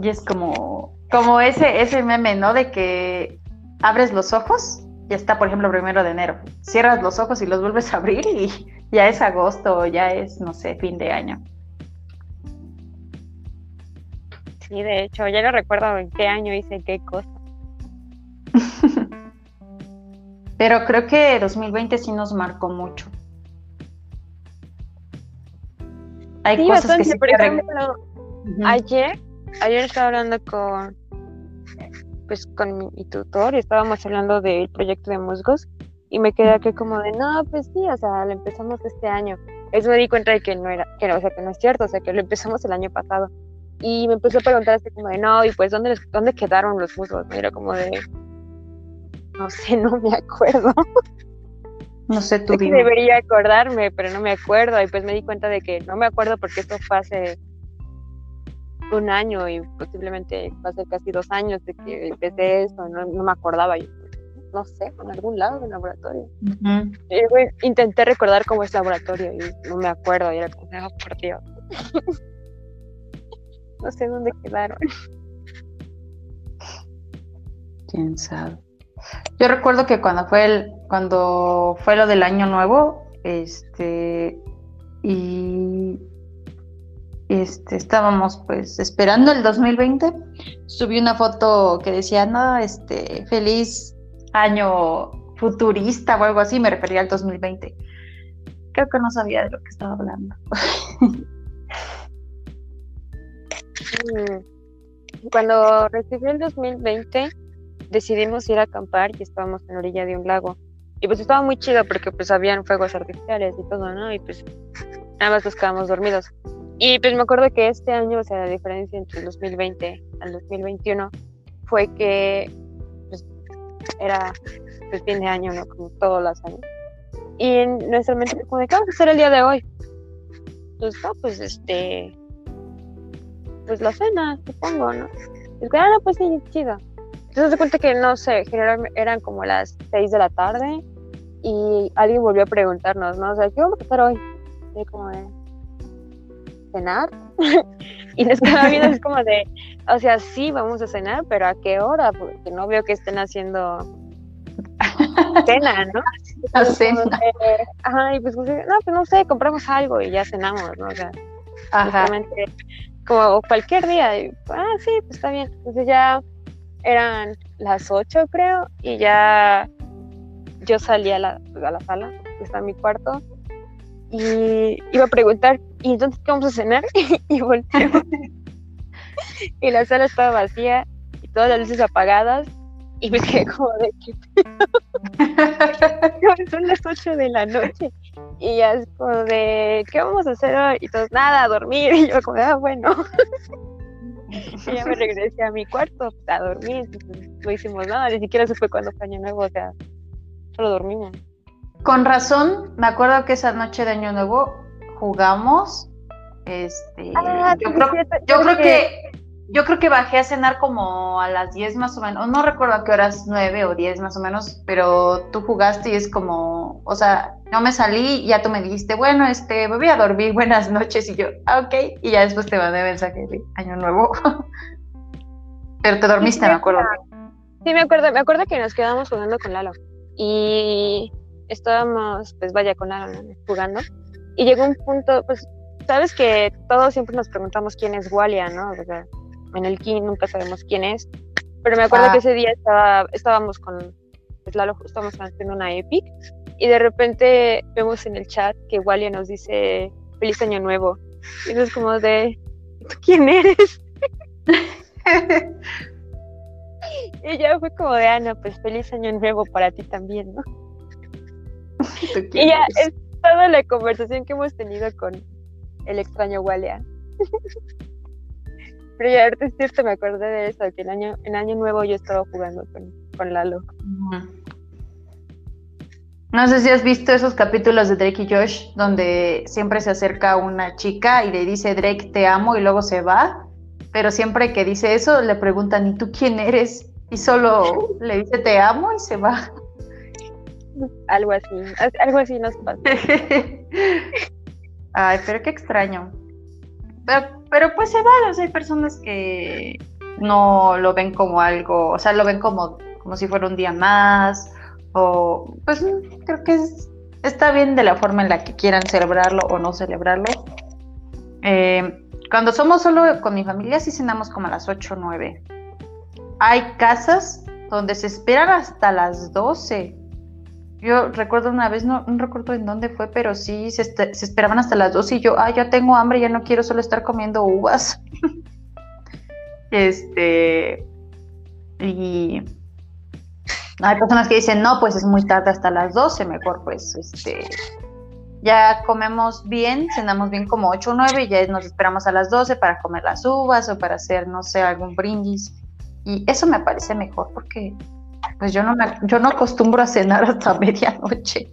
y es como, como ese, ese meme, ¿no? De que abres los ojos, ya está, por ejemplo, primero de enero. Cierras los ojos y los vuelves a abrir y ya es agosto o ya es, no sé, fin de año. Sí, de hecho, ya no recuerdo en qué año hice qué cosa. Pero creo que 2020 sí nos marcó mucho. Hay cosas que sí por ejemplo, ayer, ayer estaba hablando con pues con mi, tutor y estábamos hablando del proyecto de musgos y me quedé aquí como de no, pues sí, o sea, lo empezamos este año. Eso me di cuenta de que no era, que no, o sea, que no es cierto, o sea, que lo empezamos el año pasado. Y me empezó a preguntar así como de, no, y pues, ¿dónde, dónde quedaron los musgos? Y era como de, no sé, no me acuerdo. No sé, tú sé debería acordarme, pero no me acuerdo. Y pues me di cuenta de que no me acuerdo porque esto fue hace un año y posiblemente a ser casi dos años de que empecé esto, no, no me acordaba. Yo, no sé, en algún lado del laboratorio. intenté recordar cómo es el laboratorio y no me acuerdo. Y era como, oh, por Dios. no sé dónde quedaron. Quién sabe. Yo recuerdo que cuando fue el, cuando fue lo del año nuevo, este, y este, estábamos pues esperando el 2020, subí una foto que decía, no, este, feliz año futurista o algo así, me refería al 2020. Creo que no sabía de lo que estaba hablando. Mm. Cuando recibí el 2020, decidimos ir a acampar y estábamos en la orilla de un lago. Y pues estaba muy chido porque pues habían fuegos artificiales y todo, ¿no? Y pues nada más nos quedamos dormidos. Y pues me acuerdo que este año, o sea, la diferencia entre el 2020 al 2021 fue que era el fin de año, ¿no? Como todos los años. Y en nuestra mente, como de, ¿qué vamos a hacer el día de hoy? Pues, no, pues este, pues la cena, supongo, ¿no? Y ah, no, pues sí, chido. Entonces se cuenta que, no sé, eran como las 6 de la tarde y alguien volvió a preguntarnos, ¿no? O sea, ¿qué vamos a hacer hoy? Y como de, ¿cenar? y nos quedaba viendo es como de, o sea, sí, vamos a cenar, pero ¿a qué hora? Porque no veo que estén haciendo cena, ¿no? La cena. ajá, y pues, no, pues no sé, compramos algo y ya cenamos, ¿no? O sea, Ajá como cualquier día. ah, sí, pues está bien. Entonces ya eran las 8 creo y ya yo salí a la, a la sala, que está en mi cuarto, y iba a preguntar, ¿y entonces qué vamos a cenar? y volteo. y la sala estaba vacía y todas las luces apagadas y me quedé como de que son las 8 de la noche y ya es como de, ¿qué vamos a hacer hoy? Y todos, nada, a dormir. Y yo como, ah, bueno. y ya me regresé a mi cuarto a dormir. no hicimos nada, ni siquiera se fue cuando fue Año Nuevo, o sea, solo dormimos. Con razón, me acuerdo que esa noche de Año Nuevo jugamos. Este, ah, yo, creo, yo creo que yo creo que bajé a cenar como a las 10 más o menos, no recuerdo a qué horas, 9 o 10 más o menos, pero tú jugaste y es como, o sea, no me salí y ya tú me dijiste, bueno, este, me voy a dormir, buenas noches, y yo, ah, ok, y ya después te mandé mensaje de Año Nuevo. pero te dormiste, me acuerdo. Sí, me acuerdo, me acuerdo que nos quedamos jugando con Lalo y estábamos, pues vaya, con Lalo jugando y llegó un punto, pues, sabes que todos siempre nos preguntamos quién es Walia, ¿no? O sea, en el King, nunca sabemos quién es. Pero me acuerdo que ah. ese día estaba, estábamos con, pues Lalo, estábamos haciendo una Epic y de repente vemos en el chat que Walia nos dice feliz año nuevo. Y es como de, ¿tú quién eres? y ya fue como de, Ana, pues feliz año nuevo para ti también, ¿no? y ya es toda la conversación que hemos tenido con el extraño Walia. Pero ya ahorita es cierto, me acordé de eso, que el año, en año nuevo yo estaba jugando con, con Lalo. No sé si has visto esos capítulos de Drake y Josh donde siempre se acerca una chica y le dice Drake te amo y luego se va pero siempre que dice eso le preguntan, ¿y tú quién eres? Y solo le dice, te amo y se va. Algo así, algo así nos pasa. Ay, pero qué extraño. Pero, pues se va, o sea, hay personas que no lo ven como algo, o sea, lo ven como, como si fuera un día más, o pues creo que está bien de la forma en la que quieran celebrarlo o no celebrarlo. Eh, cuando somos solo con mi familia, sí cenamos como a las 8 o 9. Hay casas donde se esperan hasta las 12 yo recuerdo una vez, no, recuerdo en dónde fue, pero sí se, esperaban hasta las dos y yo, ah, ya tengo hambre, ya no quiero solo estar comiendo uvas. este. Y. Hay personas que dicen, no, pues es muy tarde hasta las 12, mejor pues este. Ya comemos bien, cenamos bien como 8 o 9 y ya nos esperamos a las 12 para comer las uvas o para hacer, no sé, algún brindis. Y eso me parece mejor porque pues yo no, yo no acostumbro a cenar hasta medianoche.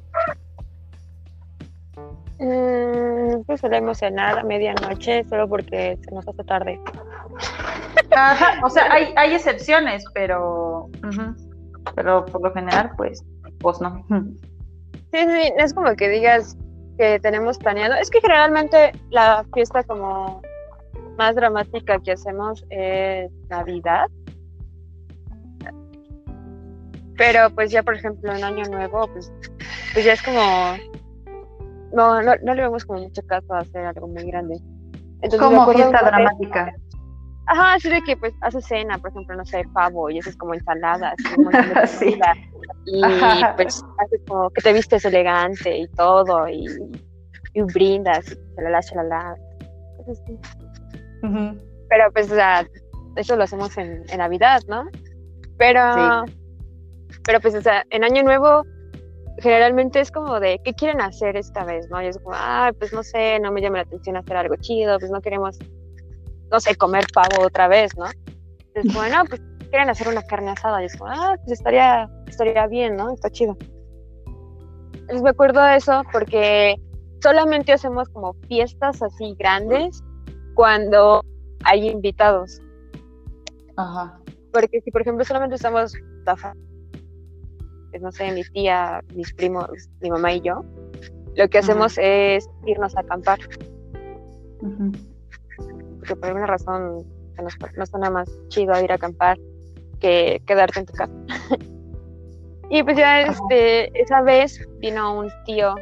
Mm, pues solemos cenar a medianoche solo porque se nos hace tarde. Ajá, o sea, hay, hay excepciones, pero pero por lo general, pues, pues no. Sí, sí, es como que digas que tenemos planeado. Es que generalmente la fiesta como más dramática que hacemos es Navidad. Pero pues ya, por ejemplo, en Año Nuevo, pues, pues ya es como... No, no, no le vemos como mucho caso a hacer algo muy grande. Entonces, como fiesta dramática. Ajá, así de que pues hace cena, por ejemplo, no sé, pavo, y eso es como ensaladas, sí. y pues haces como que te vistes elegante y todo, y, y brindas, y chalala, chalala, cosas así. Pero pues, o sea, eso lo hacemos en, en Navidad, ¿no? Pero pero pues, o sea, en Año Nuevo generalmente es como de, ¿qué quieren hacer esta vez? ¿no? Y es como, ah, pues no sé, no me llama la atención hacer algo chido, pues no queremos, no sé, comer pavo otra vez, ¿no? Entonces, bueno, pues quieren hacer una carne asada. Y es como, ah, pues estaría, estaría bien, ¿no? Está chido. Entonces me acuerdo de eso porque solamente hacemos como fiestas así grandes cuando hay invitados. Ajá. Porque si, por ejemplo, solamente estamos pues, no sé, mi tía, mis primos, mi mamá y yo, lo que hacemos es irnos a acampar. Porque por alguna razón nos, nos suena más chido ir a acampar que quedarte en tu casa. y pues ya este, esa vez vino un tío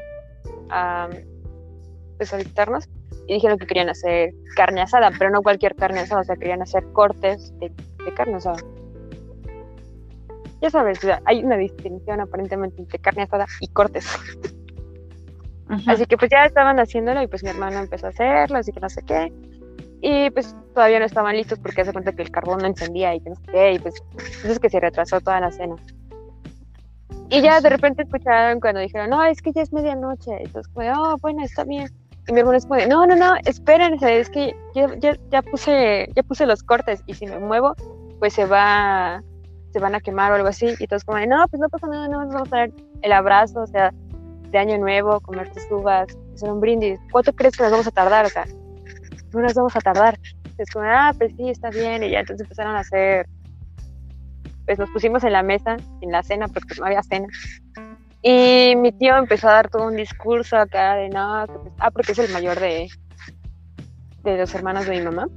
a, pues, a visitarnos y dijeron que querían hacer carne asada, pero no cualquier carne asada, o sea, querían hacer cortes de, de carne asada ya sabes, hay una distinción aparentemente entre carne asada y cortes. Así que pues ya estaban haciéndolo y pues mi hermano empezó a hacerlo, así que no sé qué. Y pues todavía no estaban listos porque hace cuenta que el carbón no encendía y que no sé qué, y pues entonces que se retrasó toda la cena. Y ya de repente escucharon cuando dijeron, no, es que ya es medianoche. Entonces, como, oh, bueno, está bien. Y mi hermano es como, no, no, no, espérense, es que ya, ya, ya, puse, ya puse los cortes y si me muevo, pues se va, se van a quemar o algo así. Y todos como, no, pues no pasa nada, no vamos a dar el abrazo, o sea, de año nuevo, comer tus uvas, hacer un brindis. ¿Cuánto crees que nos vamos a tardar? O sea, no nos vamos a tardar. Es como, ah, pues sí, está bien. Y ya entonces empezaron a hacer, pues nos pusimos en la mesa, en la cena, porque no había cena. Y mi tío empezó a dar todo un discurso acá de no, pues, ah, porque es el mayor de, de los hermanos de mi mamá.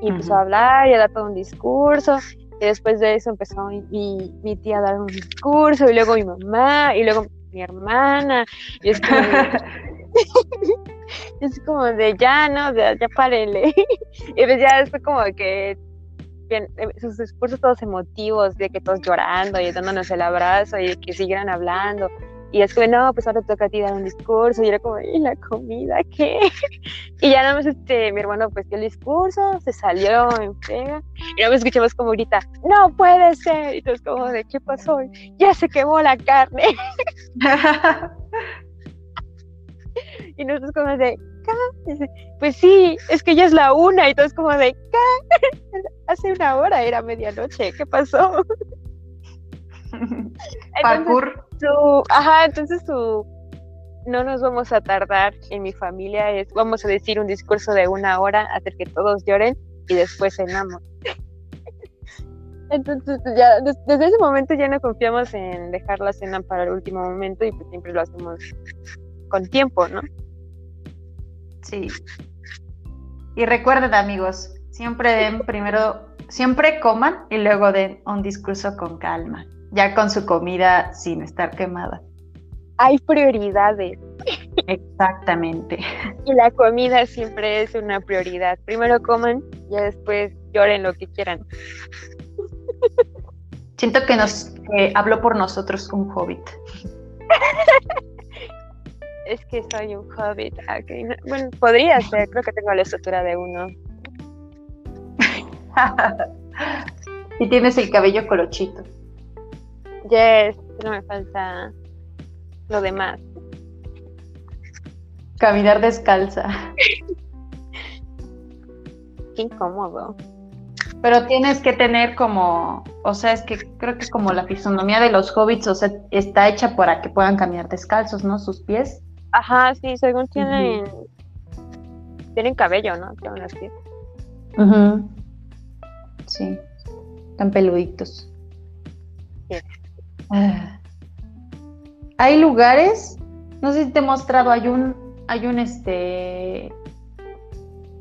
Y empezó a hablar y a dar todo un discurso. Y después de eso empezó mi, mi, tía a dar un discurso, y luego mi mamá, y luego mi hermana. Y es como de, es como de ya, ¿no? Ya, ya párenle. y pues ya después como que bien, eh, sus discursos todos emotivos, de que todos llorando y dándonos el abrazo y que siguieran hablando. Y es como, no, pues ahora toca a ti dar un discurso. Y era como, ¿y la comida qué? Y ya nada más este, mi hermano pues dio el discurso, se salió en pega. Y más escuchamos como grita, no puede ser. Y entonces como, ¿de qué pasó? Ya se quemó la carne. y nosotros como de, ¿qué? Pues sí, es que ya es la una. Y todos como de, ¿qué? Hace una hora era medianoche, ¿qué pasó? Parkour. ajá, entonces su no nos vamos a tardar en mi familia, es vamos a decir un discurso de una hora, hacer que todos lloren y después cenamos. Entonces, pues, ya desde ese momento ya no confiamos en dejar la cena para el último momento y pues siempre lo hacemos con tiempo, ¿no? Sí. Y recuerden, amigos, siempre den primero, siempre coman y luego den un discurso con calma, ya con su comida sin estar quemada. Hay prioridades. Exactamente. Y la comida siempre es una prioridad. Primero coman, y después lloren lo que quieran. Siento que nos habló por nosotros un hobbit. es que soy un hobbit. Bueno, podría ser, creo que tengo la estructura de uno. y tienes el cabello colochito. Yes, no me falta lo demás. Caminar descalza. Qué incómodo. Pero tienes que tener como, o sea, es que creo que como la fisonomía de los hobbits, o sea, está hecha para que puedan caminar descalzos, ¿no? Sus pies. Ajá, sí, según tienen, tienen cabello, ¿no? Tienen los pies. Sí, están peluditos. Ah. Hay lugares, no sé si te he mostrado, hay un, hay un este,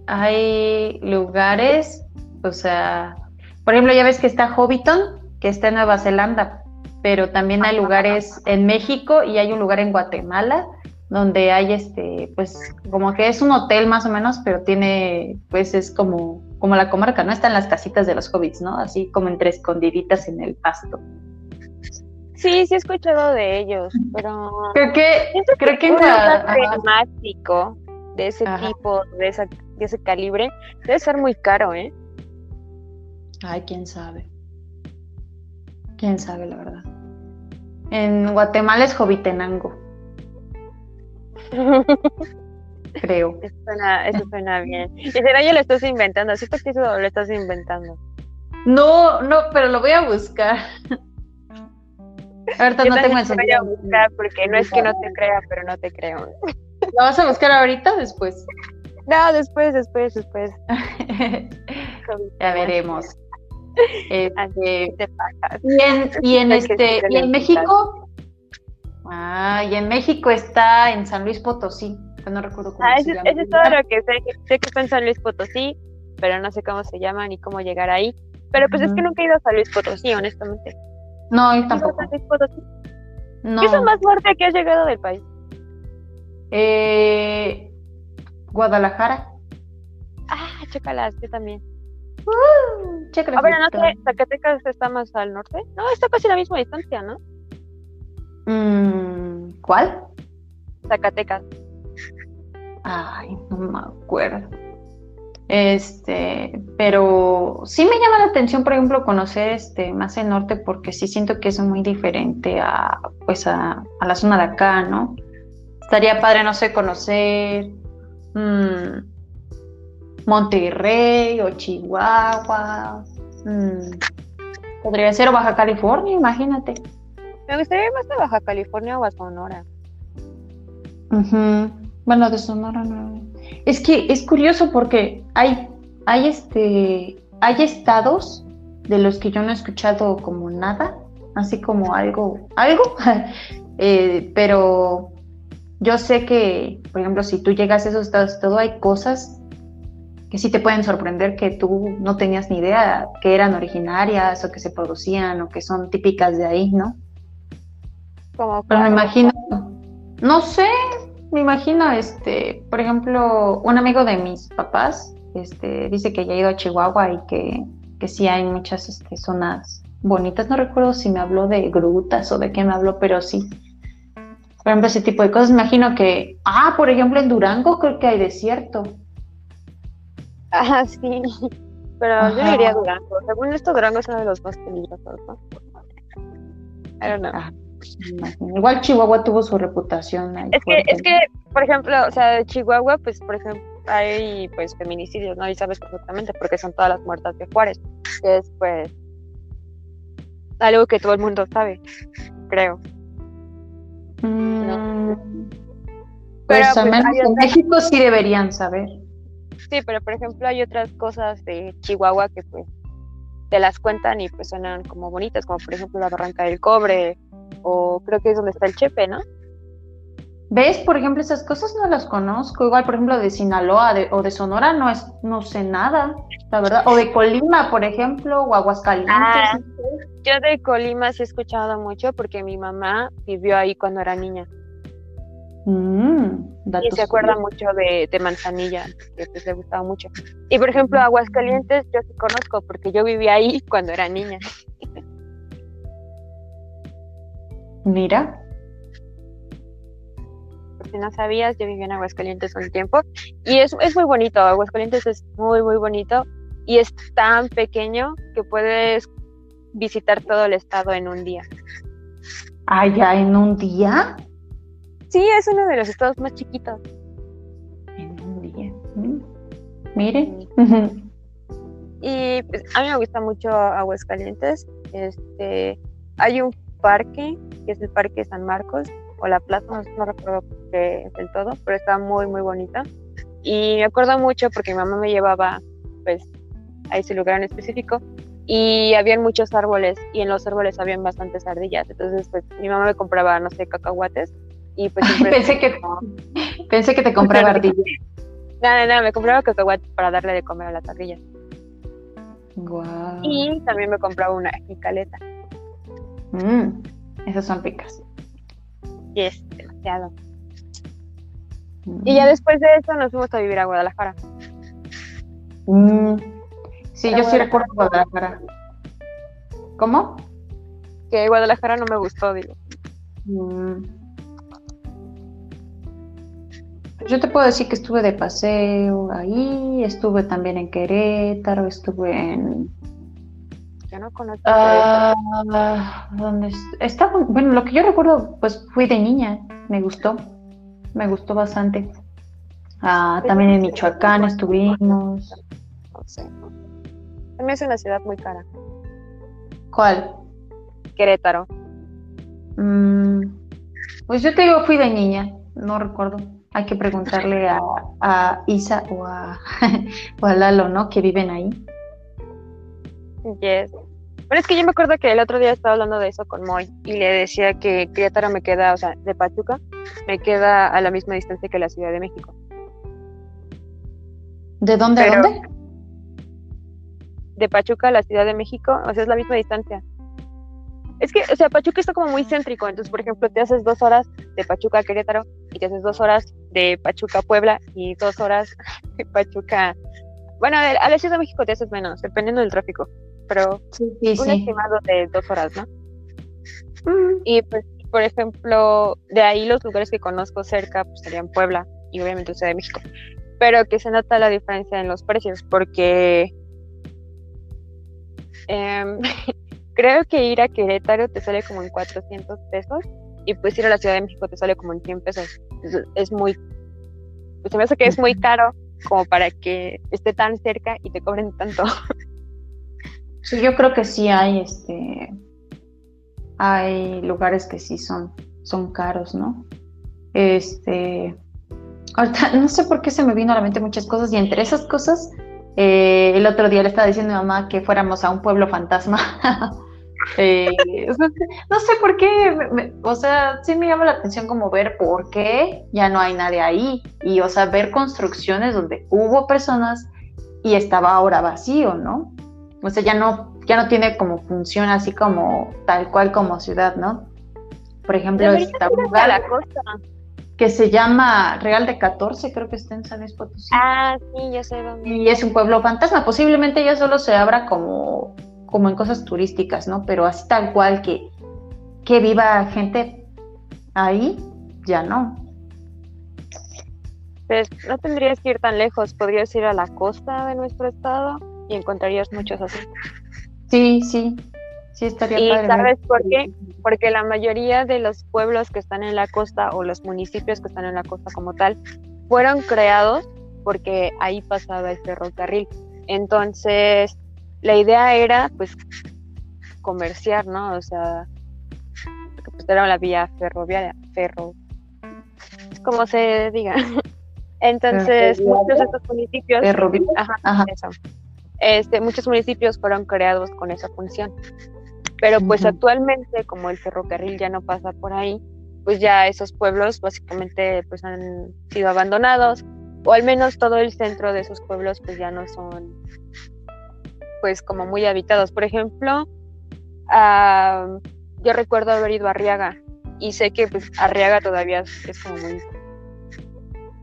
hay lugares o sea, por ejemplo, ya ves que está Hobbiton, que está en Nueva Zelanda, pero también hay lugares en México y hay un lugar en Guatemala donde hay este, pues como que es un hotel más o menos, pero tiene, pues es como, como la comarca, ¿no? Están las casitas de los hobbits, ¿no? Así como entre escondiditas en el pasto. Sí, sí he escuchado de ellos, pero creo que creo que, un temático de ese tipo, de, esa, de ese calibre, debe ser muy caro, ¿eh? Ay, quién sabe. Quién sabe, la verdad. En Guatemala es Jovitenango. Creo. Eso suena, eso suena bien. Y será yo lo estás inventando. ¿Sí que eso lo estás inventando? No, no, pero lo voy a buscar. Ahorita no tengo el Lo voy a buscar porque no es que no te crea, pero no te creo. ¿Lo vas a buscar ahorita o después? No, después, después, después. ya veremos. Este, y en, y en este, y en México, ah, y en México está en San Luis Potosí, no recuerdo cómo ah, se llama. Eso es todo lo que sé, sé que está en San Luis Potosí, pero no sé cómo se llama ni cómo llegar ahí. Pero pues es que nunca he ido a San Luis Potosí, honestamente. No, yo tampoco. No. ¿Qué es más fuerte que has llegado del país? Eh, Guadalajara. Ah, chécalas, yo también. Uh, a ver, no sé, Zacatecas está más al norte. No, está casi la misma distancia, ¿no? Mm, ¿Cuál? Zacatecas. Ay, no me acuerdo. Este, pero sí me llama la atención, por ejemplo, conocer este más el norte porque sí siento que es muy diferente a pues a, la zona de acá, ¿no? Estaría padre, no sé, conocer mmm, Monterrey o Chihuahua. Mm, podría ser Baja California, imagínate. Me gustaría ir más de Baja California o a Sonora. Bueno, de Sonora no. Es que es curioso porque hay, hay este, hay estados de los que yo no he escuchado como nada, así como algo, algo, eh, pero yo sé que, por ejemplo, si tú llegas a esos estados, todo hay cosas que sí te pueden sorprender que tú no tenías ni idea que eran originarias o que se producían o que son típicas de ahí, ¿no? Como Pero me imagino, no sé, me imagino, este, por ejemplo, un amigo de mis papás, este, dice que ya ha ido a Chihuahua y que, que sí hay muchas este, zonas bonitas. No recuerdo si me habló de grutas o de qué me habló, pero sí. Por ejemplo, ese tipo de cosas. Imagino que, ah, por ejemplo, en Durango creo que hay desierto. Ah, sí. Pero yo diría Durango. Según esto, Durango es uno de los más peligrosos, ¿no? I don't know. Igual Chihuahua tuvo su reputación. es que, es que, por ejemplo, o sea, de Chihuahua, pues, por ejemplo, hay pues feminicidios, ¿no? Y sabes perfectamente porque son todas las muertas de Juárez, que es pues algo que todo el mundo sabe, creo. Mm, pues, al pues, menos en México sí deberían saber. Sí, pero por ejemplo hay otras cosas de Chihuahua que pues te las cuentan y pues suenan como bonitas, como por ejemplo la Barranca del Cobre o creo que es donde está el Chepe, ¿no? ¿Ves? Por ejemplo, esas cosas no las conozco. Igual, por ejemplo, de Sinaloa o de Sonora no es, no sé nada, la verdad. O de Colima, por ejemplo, o Aguascalientes. Ah, yo de Colima sí he escuchado mucho porque mi mamá vivió ahí cuando era niña. Mm, y se acuerda mucho de, Manzanilla, que pues le gustaba mucho. Y por ejemplo. Aguascalientes yo sí conozco porque yo viví ahí cuando era niña. Mira. si no sabías, yo viví en Aguascalientes un tiempo y es, es muy bonito. Aguascalientes es muy, muy bonito y es tan pequeño que puedes visitar todo el estado en un día. Ah, ya en un día. Sí, es uno de los estados más chiquitos. En un día. Mm. Mire. Y pues, a mí me gusta mucho Aguascalientes. Este, hay un parque, que es el Parque San Marcos, o la plaza, no, recuerdo qué es del todo, pero está muy, muy bonita. Y me acuerdo mucho porque mi mamá me llevaba, pues, a ese lugar en específico y habían muchos árboles y en los árboles habían bastantes ardillas. Entonces, pues, mi mamá me compraba, no sé, cacahuates y pues pensé que pensé que te compraba ardillas. No, no, no, me compraba cacahuate para darle de comer a las ardillas. Y también me compraba una jicaleta. Mmm, esas son ricas. Y es demasiado. Mm. Y ya después de eso nos fuimos a vivir a Guadalajara. Mm. Sí, yo sí recuerdo Guadalajara. ¿Cómo? Que Guadalajara no me gustó, digo. Mm. Yo te puedo decir que estuve de paseo ahí, estuve también en Querétaro, estuve en... Yo no conozco. Ah, ¿dónde estaba? Bueno, lo que yo recuerdo, pues fui de niña, me gustó, me gustó bastante. Ah, también en Michoacán estuvimos. No sé. También es una ciudad muy cara. ¿Cuál? Querétaro. Mm, pues yo te digo, fui de niña, no recuerdo. Hay que preguntarle a, Isa o a, Lalo, ¿no? Que viven ahí. Yes. Bueno, es que yo me acuerdo que el otro día estaba hablando de eso con Moy y le decía que Querétaro me queda, o sea, de Pachuca, me queda a la misma distancia que la Ciudad de México. ¿De dónde a dónde? De Pachuca a la Ciudad de México, o sea, es la misma distancia. Es que, o sea, Pachuca está como muy céntrico, entonces, por ejemplo, te haces dos horas de Pachuca a Querétaro y te haces dos horas de Pachuca a Puebla y dos horas de Pachuca. Bueno, a la Ciudad de México te haces menos, dependiendo del tráfico, pero un estimado de dos horas, ¿no? Mm. Y pues, por ejemplo, de ahí los lugares que conozco cerca pues, serían Puebla y obviamente Ciudad de México, pero que se nota la diferencia en los precios porque. Eh, creo que ir a Querétaro te sale como en 400 pesos y pues ir a la Ciudad de México te sale como en 100 pesos. Es, muy, pues se me hace que es muy caro como para que esté tan cerca y te cobren tanto. Sí, yo creo que sí hay, este, hay lugares que sí son, son caros, ¿no? Este, ahorita no sé por qué se me vino a la mente muchas cosas y entre esas cosas eh, el otro día le estaba diciendo a mi mamá que fuéramos a un pueblo fantasma. Eh, no sé por qué, o sea, sí me llama la atención como ver por qué ya no hay nadie ahí y, o sea, ver construcciones donde hubo personas y estaba ahora vacío, ¿no? O sea, ya no, ya no tiene como función así como tal cual como ciudad, ¿no? Por ejemplo, está la costa que se llama Real de 14, creo que está en San Luis Potosí. Ah, sí, ya sé dónde. Y es un pueblo fantasma. Posiblemente ya solo se abra como, como en cosas turísticas, ¿no? Pero así tal cual que, que viva gente ahí, ya no. Pues no tendrías que ir tan lejos, podrías ir a la costa de nuestro estado y encontrarías muchos así. Sí, sí, sí estaría ¿Y sabes por qué? porque la mayoría de los pueblos que están en la costa o los municipios que están en la costa como tal fueron creados porque ahí pasaba el ferrocarril. Entonces, la idea era pues comerciar, ¿no? O sea, pues era la vía ferroviaria, ferro, es como se diga. Entonces, muchos de estos municipios, Este, muchos municipios fueron creados con esa función. Pero pues actualmente, como el ferrocarril ya no pasa por ahí, pues ya esos pueblos básicamente pues han sido abandonados, o al menos todo el centro de esos pueblos pues ya no son pues como muy habitados. Por ejemplo, yo recuerdo haber ido a Arriaga y sé que pues Arriaga todavía es como muy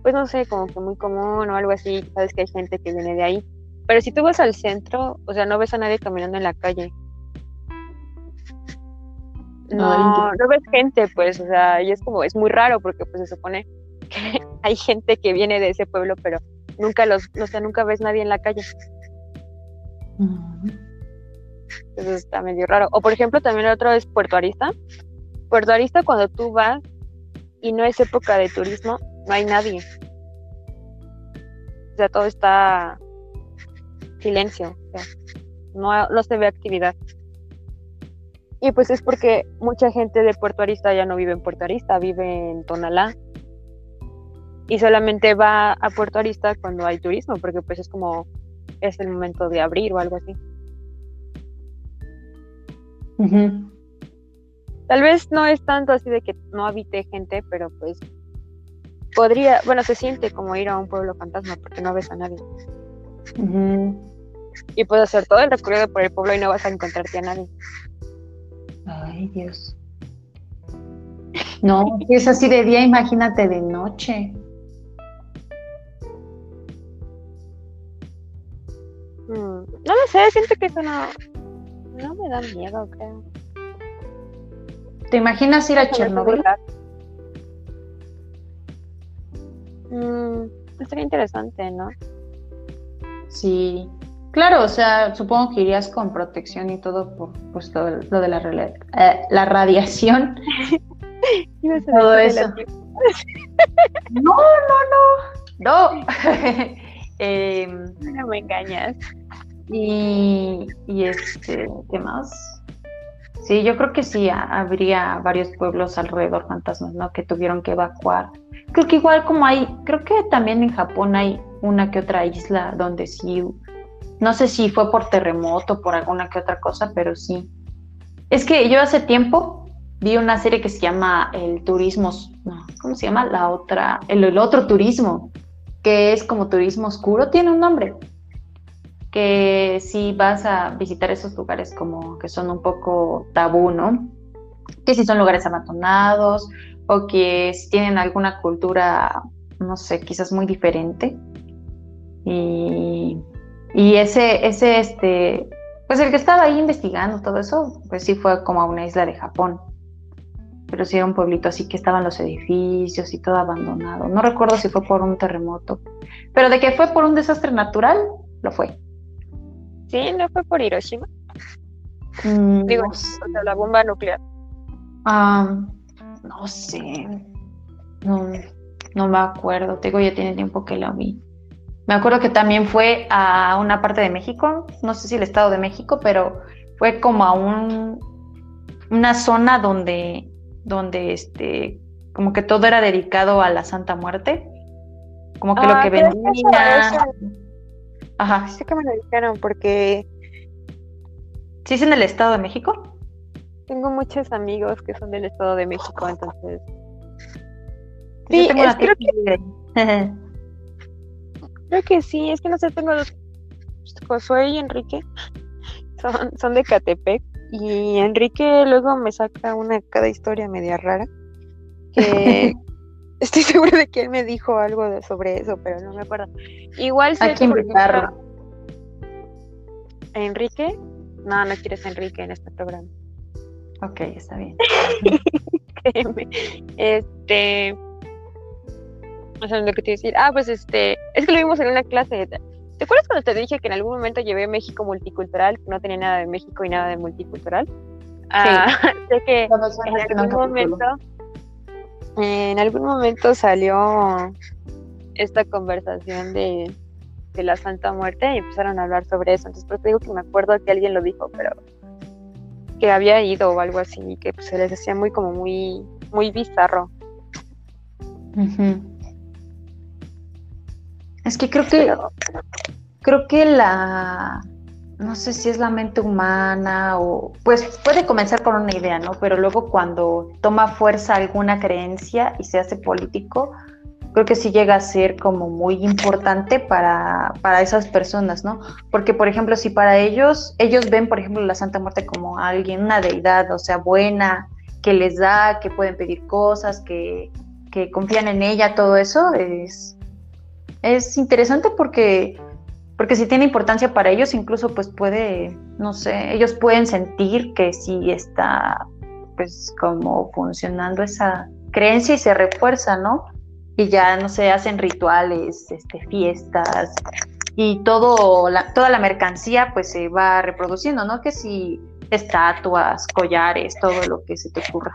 pues no sé, como que muy común o algo así, sabes que hay gente que viene de ahí. Pero si tú vas al centro, o sea, no ves a nadie caminando en la calle. No, no ves gente, pues, o sea, y es como, es muy raro porque pues se supone que hay gente que viene de ese pueblo, pero nunca los, o sea, nunca ves nadie en la calle. Entonces está medio raro. O por ejemplo, también otro es Puerto Arista. Puerto Arista, cuando tú vas y no es época de turismo, no hay nadie. O sea, todo está silencio, no, no se ve actividad. Y pues es porque mucha gente de Puerto Arista ya no vive en Puerto Arista, vive en Tonalá. Y solamente va a Puerto Arista cuando hay turismo, porque pues es como es el momento de abrir o algo así. Tal vez no es tanto así de que no habite gente, pero pues podría, bueno, se siente como ir a un pueblo fantasma porque no ves a nadie. Y puedes hacer todo el recorrido por el pueblo y no vas a encontrarte a nadie. Ay, Dios. No, si es así de día, imagínate de noche. Mm, no lo sé, siento que eso no, no me da miedo, creo. ¿Te imaginas ir a Chernobyl? Mm, estaría interesante, ¿no? Sí. Claro, o sea, supongo que irías con protección y todo por pues lo, de la, eh, la radiación. todo eso. no, no, no. No. Em, no me engañas. Y, y este, ¿qué más? Sí, yo creo que sí, habría varios pueblos alrededor fantasmas, ¿no? Que tuvieron que evacuar creo que igual como hay, creo que también en Japón hay una que otra isla donde sí, no sé si fue por terremoto, por alguna que otra cosa, pero sí. Es que yo hace tiempo vi una serie que se llama El Turismo, no, ¿cómo se llama? La otra, el, otro turismo, que es como turismo oscuro, tiene un nombre. Que si vas a visitar esos lugares como que son un poco tabú, ¿no? Que si son lugares abandonados o que tienen alguna cultura, no sé, quizás muy diferente. Y, ese, ese, este, pues el que estaba ahí investigando todo eso, pues sí fue como a una isla de Japón. Pero sí era un pueblito así que estaban los edificios y todo abandonado. No recuerdo si fue por un terremoto, pero de que fue por un desastre natural, lo fue. Sí, no fue por Hiroshima. Mm, Digo, la bomba nuclear. Ah, no sé. No, no me acuerdo. Tengo ya tiene tiempo que la vi. Me acuerdo que también fue a una parte de México, no sé si el Estado de México, pero fue como a un una zona donde donde este como que todo era dedicado a la Santa Muerte. Como que lo ah, que vendía. Ajá. Sí que me lo dijeron porque ¿Sí es en el Estado de México? Tengo muchos amigos que son del Estado de México, entonces. Sí, creo que. creo que sí, es que no sé, tengo dos. Josué y Enrique son, son de Catepec. Y Enrique luego me saca una cada historia media rara. Que estoy segura de que él me dijo algo de, sobre eso, pero no me acuerdo. Igual sé que Enrique. No, no quieres Enrique en este programa. Ok, está bien. este. No sé lo que te iba a decir. Ah, pues este. Es que lo vimos en una clase. ¿Te acuerdas cuando te dije que en algún momento llevé México multicultural, que no tenía nada de México y nada de multicultural? Sí. Ah, sé que en algún momento. En algún momento salió esta conversación de, de la Santa Muerte y empezaron a hablar sobre eso. Entonces, pues te digo que me acuerdo que alguien lo dijo, pero que había ido o algo así, que pues, se les hacía muy como muy, muy bizarro. Es que creo que creo que la no sé si es la mente humana o pues puede comenzar con una idea, ¿no? Pero luego cuando toma fuerza alguna creencia y se hace político, creo que sí llega a ser como muy importante para, para esas personas, ¿no? Porque, por ejemplo, si para ellos, ellos ven, por ejemplo, la Santa Muerte como alguien, una deidad, o sea, buena, que les da, que pueden pedir cosas, que, que confían en ella, todo eso, es, es interesante porque porque si tiene importancia para ellos, incluso pues puede, no sé, ellos pueden sentir que sí está pues como funcionando esa creencia y se refuerza, ¿no? Y ya, no sé, hacen rituales, este, fiestas y todo, la, toda la mercancía pues se va reproduciendo, ¿no? Que si estatuas, collares, todo lo que se te ocurra.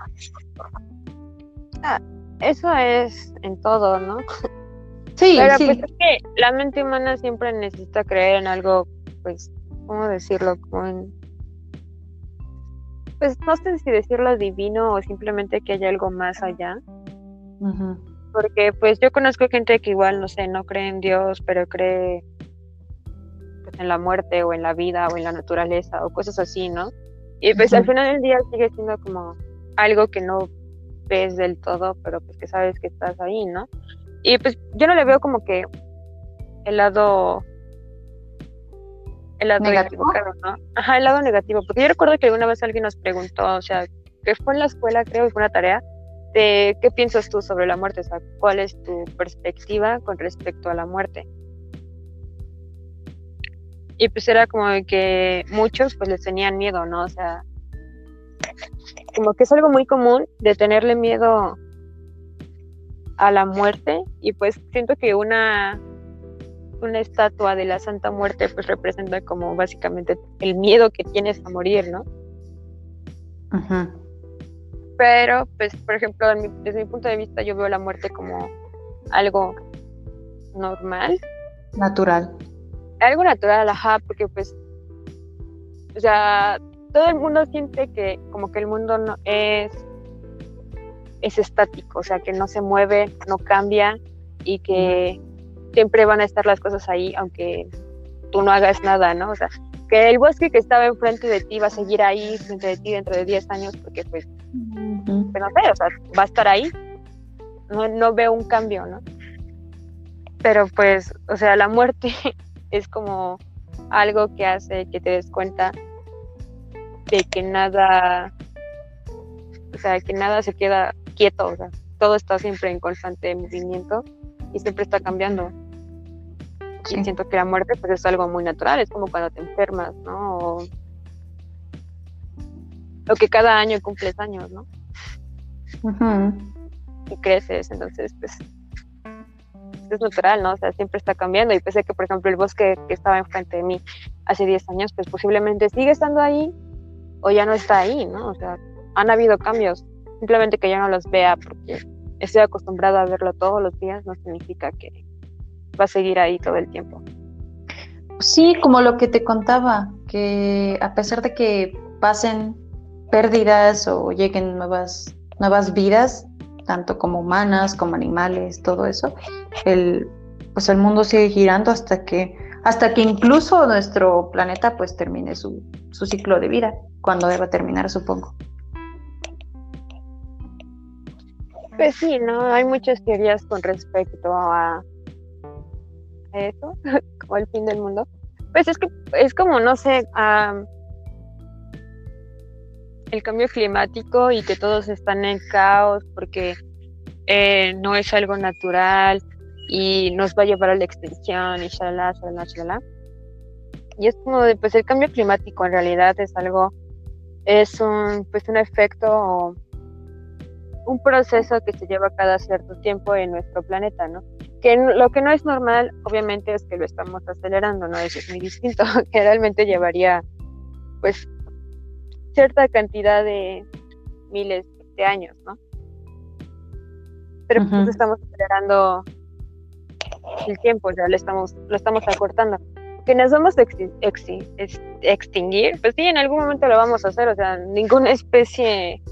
Ah, eso es en todo, ¿no? Sí, Pero pues es que la mente humana siempre necesita creer en algo, pues, ¿cómo decirlo? Como en... Pues no sé si decirlo divino o simplemente que haya algo más allá. Porque pues yo conozco gente que igual, no sé, no cree en Dios, pero cree pues, en la muerte o en la vida o en la naturaleza o cosas así, ¿no? Y pues al final del día sigue siendo como algo que no ves del todo, pero pues que sabes que estás ahí, ¿no? Y pues yo no le veo como que el lado el lado negativo, ¿no? Ajá, el lado negativo, porque yo recuerdo que alguna vez alguien nos preguntó, o sea, que fue en la escuela, creo, fue una tarea, de qué piensas tú sobre la muerte, o sea, cuál es tu perspectiva con respecto a la muerte. Y pues era como que muchos pues les tenían miedo, ¿no? O sea, como que es algo muy común de tenerle miedo a la muerte y pues siento que una una estatua de la Santa Muerte pues representa como básicamente el miedo que tienes a morir, ¿no? Pero pues por ejemplo desde mi punto de vista yo veo la muerte como algo normal. Natural. Algo natural, ajá, porque pues o sea, todo el mundo siente que como que el mundo no es es estático, o sea, que no se mueve, no cambia y que siempre van a estar las cosas ahí, aunque tú no hagas nada, ¿no? O sea, que el bosque que estaba enfrente de ti va a seguir ahí frente de ti dentro de 10 años, porque pues, pues, no sé, o sea, va a estar ahí. No, no veo un cambio, ¿no? Pero pues, o sea, la muerte es como algo que hace que te des cuenta de que nada, o sea, que nada se queda quieto, o sea, todo está siempre en constante movimiento y siempre está cambiando. Y siento que la muerte pues es algo muy natural, es como cuando te enfermas, ¿no? O, que cada año cumples años, ¿no? Y creces, entonces pues es natural, ¿no? O sea, siempre está cambiando y pensé que, por ejemplo, el bosque que estaba enfrente de mí hace 10 años, pues posiblemente sigue estando ahí o ya no está ahí, ¿no? O sea, han habido cambios simplemente que yo no los vea porque estoy acostumbrada a verlo todos los días no significa que va a seguir ahí todo el tiempo. Sí, como lo que te contaba, que a pesar de que pasen pérdidas o lleguen nuevas, nuevas vidas, tanto como humanas, como animales, todo eso, el, pues el mundo sigue girando hasta que, hasta que incluso nuestro planeta pues termine su, su ciclo de vida, cuando deba terminar, supongo. Pues sí, ¿no? Hay muchas teorías con respecto a eso, como el fin del mundo. Pues es que es como, no sé, el cambio climático y que todos están en caos porque eh, no es algo natural y nos va a llevar a la extinción y shalala, shalala, shalala. Y es como de, pues el cambio climático en realidad es algo, es un, pues un efecto un proceso que se lleva cada cierto tiempo en nuestro planeta, ¿no? Que lo que no es normal, obviamente, es que lo estamos acelerando, ¿no? Eso es muy distinto, que realmente llevaría, pues, cierta cantidad de miles de años, ¿no? Pero pues estamos acelerando el tiempo, ya lo estamos, lo estamos acortando. Que nos vamos a extinguir, pues sí, en algún momento lo vamos a hacer, o sea, ninguna especie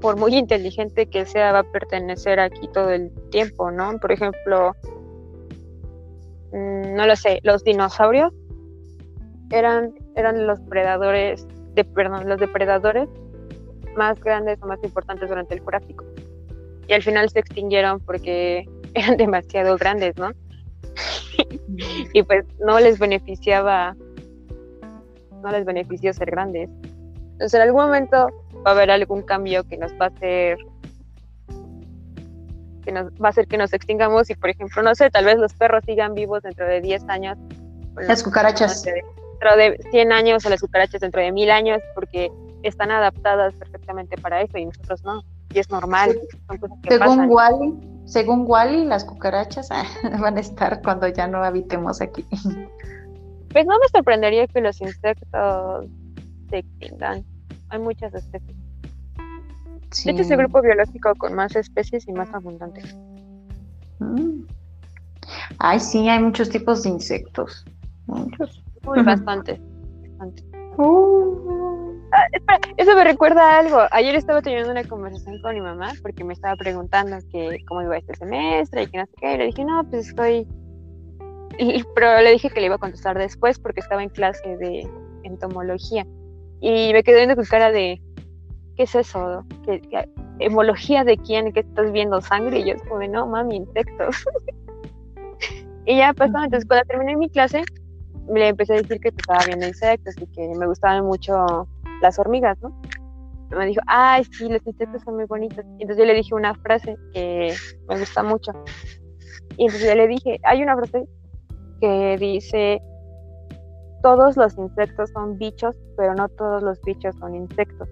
por muy inteligente que sea, va a pertenecer aquí todo el tiempo, ¿no? Por ejemplo, mm, no lo sé, los dinosaurios eran, eran los predadores, de, perdón, los depredadores más grandes o más importantes durante el Jurásico. Y al final se extinguieron porque eran demasiado grandes, ¿no? y pues no les beneficiaba, no les benefició ser grandes. Entonces en algún momento va a haber algún cambio que nos va a hacer que nos va a hacer que nos extingamos y por ejemplo, no sé, tal vez los perros sigan vivos dentro de 10 años. Las cucarachas. dentro de 100 años o las cucarachas dentro de 1000 años porque están adaptadas perfectamente para eso y nosotros no. Y es normal. según Wally, según Wally, las cucarachas van a estar cuando ya no habitemos aquí. Pues no me sorprendería que los insectos se extingan. Hay muchas especies. Sí. es el grupo biológico con más especies y más abundante. Mm. Ay, sí, hay muchos tipos de insectos. Muchos. Muy, bastante. Uh. Ah, espera, eso me recuerda a algo. Ayer estaba teniendo una conversación con mi mamá porque me estaba preguntando que cómo iba este semestre y que no sé qué. Y le dije, no, pues estoy. pero le dije que le iba a contestar después porque estaba en clase de entomología. Y me quedé viendo con cara de, ¿qué es eso? ¿Qué, hemología de quién? ¿Qué estás viendo? ¿Sangre? Y yo como, no, mami, insectos. y ya pasó, entonces cuando terminé mi clase, le empecé a decir que estaba viendo insectos y que me gustaban mucho las hormigas, ¿no? me dijo, ay, sí, los insectos son muy bonitos. Y entonces yo le dije una frase que me gusta mucho. Y entonces yo le dije, hay una frase que dice, todos los insectos son bichos, pero no todos los bichos son insectos.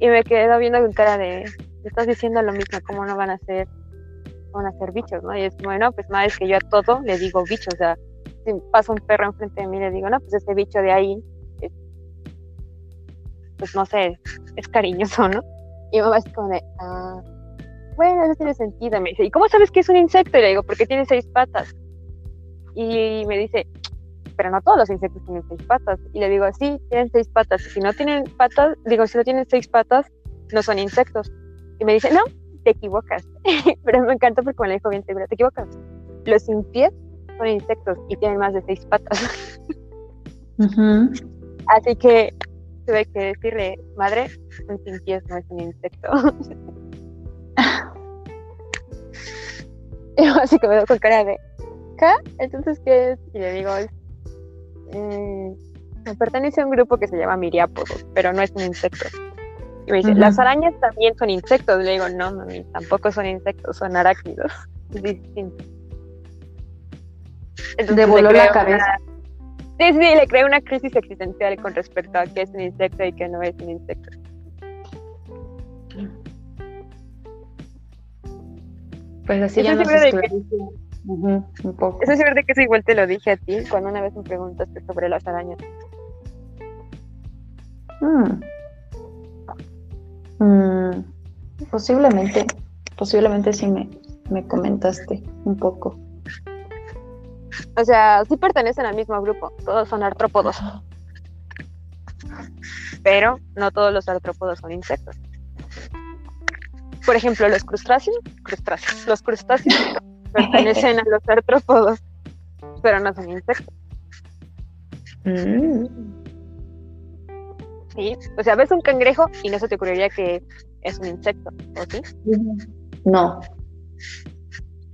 Y me quedé viendo con cara de, estás diciendo lo mismo, ¿cómo no van a ser, van a ser bichos, no? Y es como, no, pues más es que yo a todo le digo bicho, o sea, si pasa un perro enfrente de mí le digo, no, pues ese bicho de ahí, pues no sé, es cariñoso, ¿no? Y mi mamá es como de, ah, bueno, eso tiene sentido. Me dice, ¿y cómo sabes que es un insecto? Y le digo, porque tiene seis patas. Y me dice, pero no todos los insectos tienen seis patas. Y le digo, sí, tienen seis patas. Si no tienen patas, digo, si no tienen seis patas, no son insectos. Y me dice, no, te equivocas. pero me encanta porque me lo dijo bien segura, te equivocas. Los sin pies son insectos y tienen más de seis patas. Así que tuve que decirle, madre, un sin pies no es un insecto. y así que me doy con cara de, ¿qué? Entonces, ¿qué es? Y le digo, mm, pertenece a un grupo que se llama miriápodos, pero no es un insecto. Y me dice, las arañas también son insectos. Le digo, no, mami, tampoco son insectos, son arácnidos. Es distinto. Entonces, la cabeza. Sí, sí, le creé una crisis existencial con respecto a qué es un insecto y qué no es un insecto. Pues así ya nos un poco. Eso es verdad que eso igual te lo dije a ti cuando una vez me preguntaste sobre las arañas. Hmm. Hmm. Posiblemente, posiblemente sí me, me comentaste un poco. O sea, sí pertenecen al mismo grupo, todos son artrópodos. Pero no todos los artrópodos son insectos. Por ejemplo, los crustáceos, crustáceos, los crustáceos pertenecen a los artrópodos, pero no son insectos. Mm. Sí, o sea, ves un cangrejo y no se te ocurriría que es un insecto, ¿o sí? No.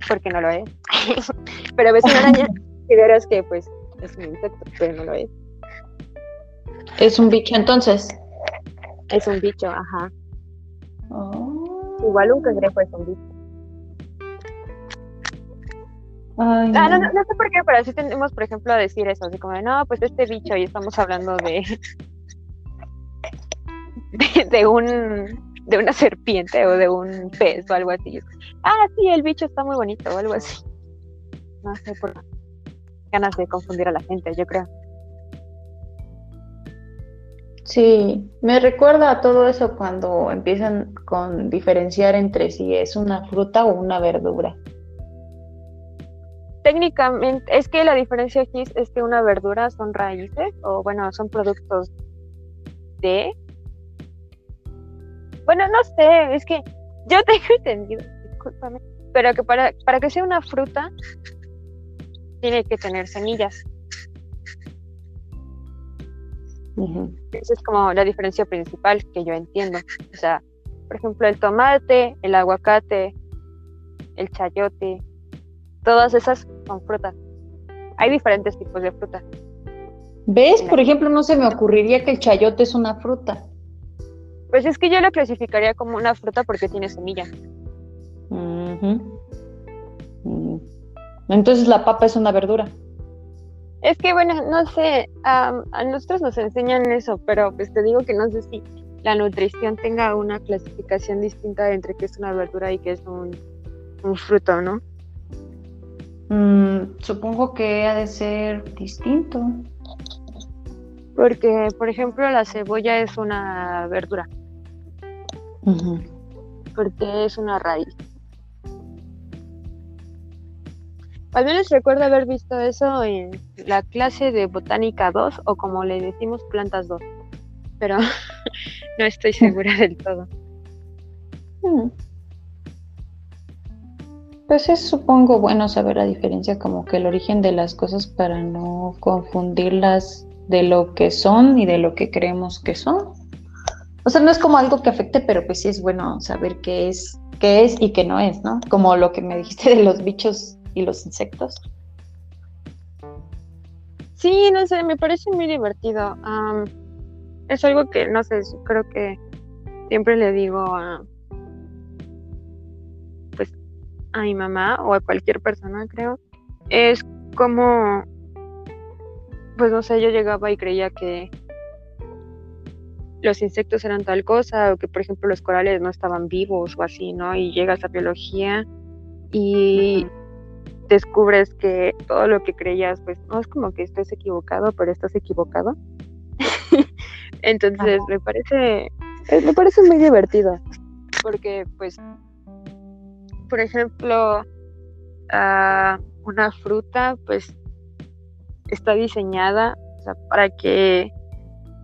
Porque no lo es. pero ves una araña y verás que pues es un insecto, pero no lo es. ¿Es un bicho entonces? Es un bicho, ajá. Oh. Igual un cangrejo es un bicho. Ah, no. no, sé por qué, pero así tenemos, por ejemplo, a decir eso, así como, no, pues este bicho, y estamos hablando de, de, un, de una serpiente o de un pez o algo así. Ah, sí, el bicho está muy bonito o algo así. No sé por qué. Ganas de confundir a la gente, yo creo. Sí, me recuerda a todo eso cuando empiezan con diferenciar entre si es una fruta o una verdura técnicamente, es que la diferencia aquí es que una verdura son raíces o bueno, son productos de... Bueno, no sé, es que yo tengo entendido, discúlpame, pero que para, para que sea una fruta tiene que tener semillas. Esa es como la diferencia principal que yo entiendo. O sea, por ejemplo, el tomate, el aguacate, el chayote, todas esas son frutas. Hay diferentes tipos de fruta. ¿Ves? Por ejemplo, no se me ocurriría que el chayote es una fruta. Pues es que yo lo clasificaría como una fruta porque tiene semilla. Mm. Entonces la papa es una verdura. Es que bueno, no sé, a nosotros nos enseñan eso, pero pues te digo que no sé si la nutrición tenga una clasificación distinta entre qué es una verdura y qué es un, fruto, ¿no? Mm, supongo que ha de ser distinto. Porque, por ejemplo, la cebolla es una verdura. Porque es una raíz. Al menos recuerdo haber visto eso en la clase de Botánica 2 o como le decimos Plantas 2. Pero no estoy segura del todo. Mm. Pues es supongo bueno saber la diferencia como que el origen de las cosas para no confundirlas de lo que son y de lo que creemos que son. O sea, no es como algo que afecte, pero pues sí es bueno saber qué es, qué es y qué no es, ¿no? Como lo que me dijiste de los bichos y los insectos. Sí, no sé, me parece muy divertido. es algo que, no sé, creo que siempre le digo a, a mi mamá o a cualquier persona, creo. Es como, pues, no sé, yo llegaba y creía que los insectos eran tal cosa o que, por ejemplo, los corales no estaban vivos o así, ¿no? Y llegas a biología y descubres que todo lo que creías, pues no es como que estés equivocado, pero estás equivocado. Entonces me parece, me parece muy divertido, porque pues, por ejemplo, una fruta, pues está diseñada para que,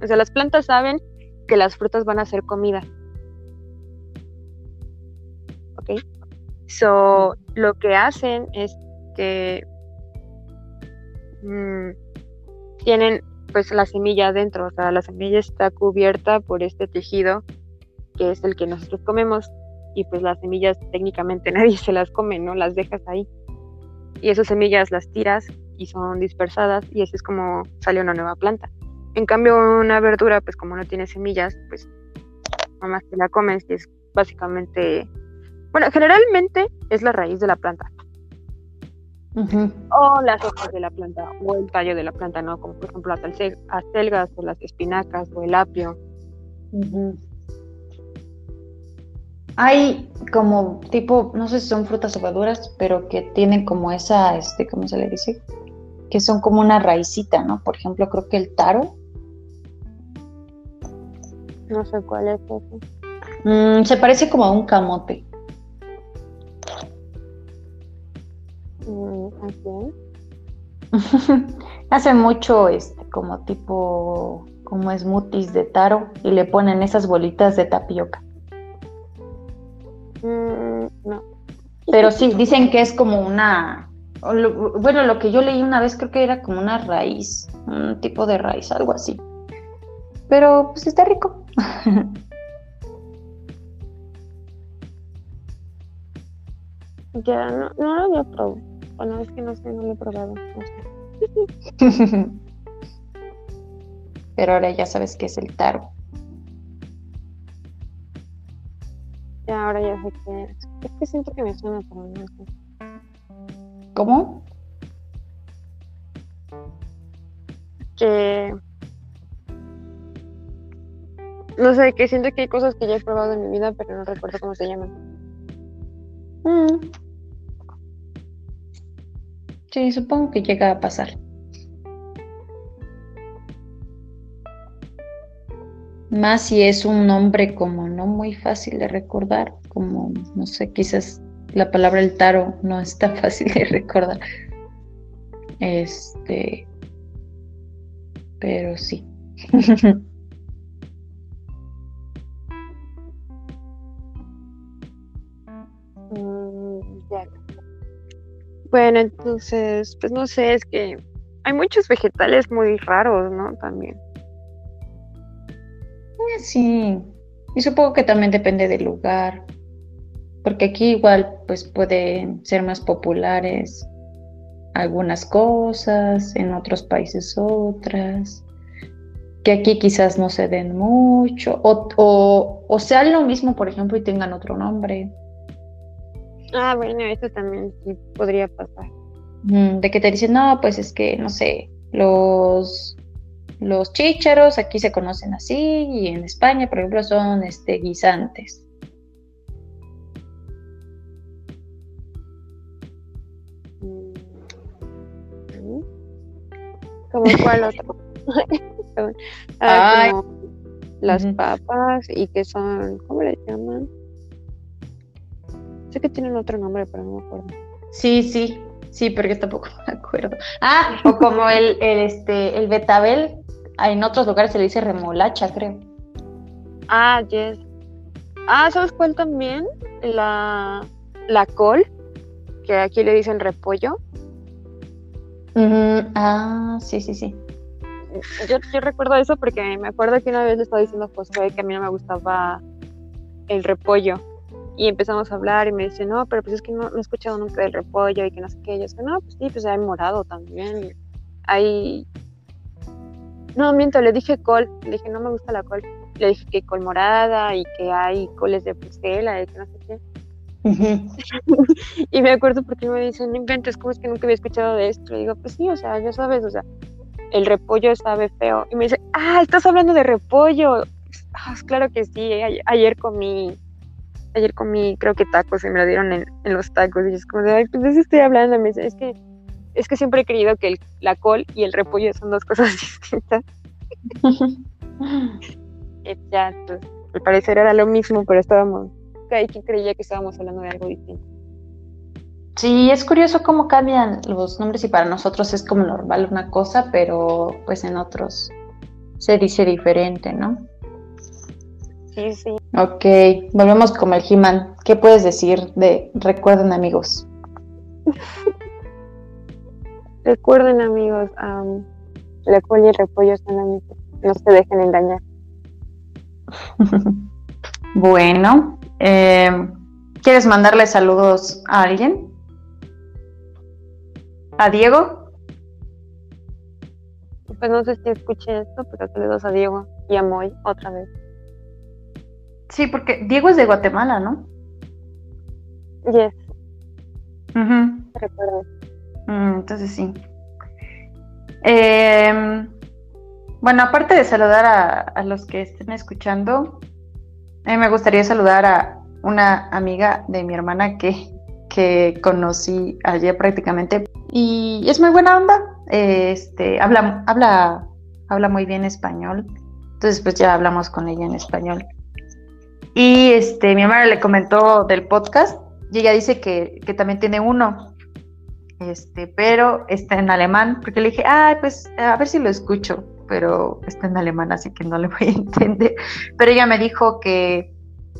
o sea, las plantas saben que las frutas van a ser comida. ¿Ok? So, lo que hacen es que mm, tienen pues la semilla adentro, o sea, la semilla está cubierta por este tejido que es el que nosotros comemos y pues las semillas técnicamente nadie se las come, ¿no? Las dejas ahí. Y esas semillas las tiras y son dispersadas y así es como sale una nueva planta. En cambio, una verdura, pues como no tiene semillas, pues nomás te la comes y es básicamente, bueno, generalmente es la raíz de la planta, o las hojas de la planta, o el tallo de la planta, ¿no? Como por ejemplo las acelgas o las espinacas o el apio. Hay como tipo, no sé si son frutas o verduras, pero que tienen como esa, este, ¿cómo se le dice? Que son como una raicita, ¿no? Por ejemplo, creo que el taro. No sé cuál es eso. Mm, se parece como a un camote. Hace mucho este como tipo como smoothies de taro y le ponen esas bolitas de tapioca. Mm, no. Pero sí, dicen que es como una bueno, lo que yo leí una vez creo que era como una raíz, un tipo de raíz, algo así. Pero pues está rico. ya no, no lo había probado. Bueno, es que no sé, no lo he probado. Pero ahora ya sabes qué es el taro. Ya, ahora ya sé qué es. Es que siento que me suena, pero no sé. ¿Cómo? Que. No sé, que siento que hay cosas que ya he probado en mi vida, pero no recuerdo cómo se llaman. Mm. Sí, supongo que llega a pasar. Más si es un nombre como no muy fácil de recordar, como, no sé, quizás la palabra el taro no es tan fácil de recordar. Este, pero sí. Mm, bueno, entonces, pues no sé, es que hay muchos vegetales muy raros, ¿no? También. Eh, sí, y supongo que también depende del lugar, porque aquí igual pues pueden ser más populares algunas cosas, en otros países otras, que aquí quizás no se den mucho, o, o, o sean lo mismo, por ejemplo, y tengan otro nombre. Ah, bueno, eso también sí podría pasar. De que te dicen, no, pues es que, no sé, los, los chícharos aquí se conocen así y en España, por ejemplo, son este, guisantes. Mm. ¿Cómo cuál otro? las papas y que son, ¿cómo le llaman? Sé que tienen otro nombre, pero no me acuerdo. Sí, sí, sí, pero yo tampoco me acuerdo. Ah, o como el, el, este, el betabel, en otros lugares se le dice remolacha, creo. Ah, yes. Ah, ¿sabes cuál también? La, la col, que aquí le dicen repollo. ah, sí, sí, sí. Yo, yo, recuerdo eso porque me acuerdo que una vez le estaba diciendo a José que a mí no me gustaba el repollo y empezamos a hablar y me dice, no, pero pues es que no, he escuchado nunca del repollo y que no sé qué. Y yo dije, no, pues sí, pues hay morado también. Hay... No, miento, le dije col, le dije, no me gusta la col. Le dije que col morada y que hay coles de Bruselas y que no sé qué. y me acuerdo porque me dicen, no inventes, ¿cómo es que nunca había escuchado de esto? Le digo, pues sí, o sea, ya sabes, o sea, el repollo sabe feo. Y me dice, ah, estás hablando de repollo. Ah, claro que sí, ayer comí ayer comí, creo que tacos y me lo dieron en, los tacos. Y es como de, ay, pues de eso estoy hablando. Me dice, es que, es que siempre he creído que la col y el repollo son dos cosas distintas. ya, pues, al parecer era lo mismo, pero estábamos, hay quien creía que estábamos hablando de algo distinto. Sí, es curioso cómo cambian los nombres y para nosotros es como normal una cosa, pero pues en otros se dice diferente, ¿no? Sí, sí. Ok, volvemos como el He-Man. ¿Qué puedes decir de Recuerden amigos? Recuerden amigos, la col y el repollo están amigos. No se dejen engañar. bueno, eh, ¿quieres mandarle saludos a alguien? ¿A Diego? Pues no sé si escuché esto, pero saludos a Diego y a Moy otra vez. Sí, porque Diego es de Guatemala, ¿no? Yes. Recuerdo. Mm, entonces sí. Em, bueno, aparte de saludar a, los que estén escuchando, me gustaría saludar a una amiga de mi hermana que, que conocí ayer prácticamente y es muy buena onda. Este, habla, habla, habla muy bien español. Entonces, pues ya hablamos con ella en español. Y este, mi hermana le comentó del podcast y ella dice que, también tiene uno, este, pero está en alemán, porque le dije, ay, pues a ver si lo escucho, pero está en alemán, así que no le voy a entender. Pero ella me dijo que,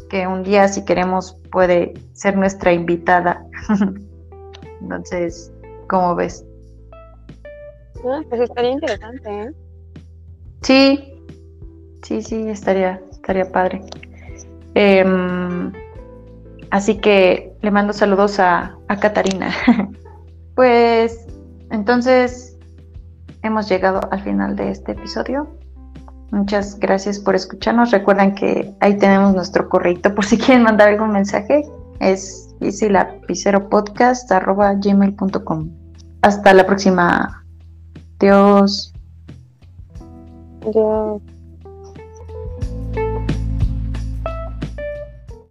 que un día, si queremos, puede ser nuestra invitada. Entonces, ¿cómo ves? Ah, pues estaría interesante, ¿eh? Sí, sí, sí, estaría, estaría padre. Em, así que le mando saludos a, a Catarina. pues entonces hemos llegado al final de este episodio. Muchas gracias por escucharnos. Recuerden que ahí tenemos nuestro correo por si quieren mandar algún mensaje. Es gmail.com Hasta la próxima. Adiós. Adiós.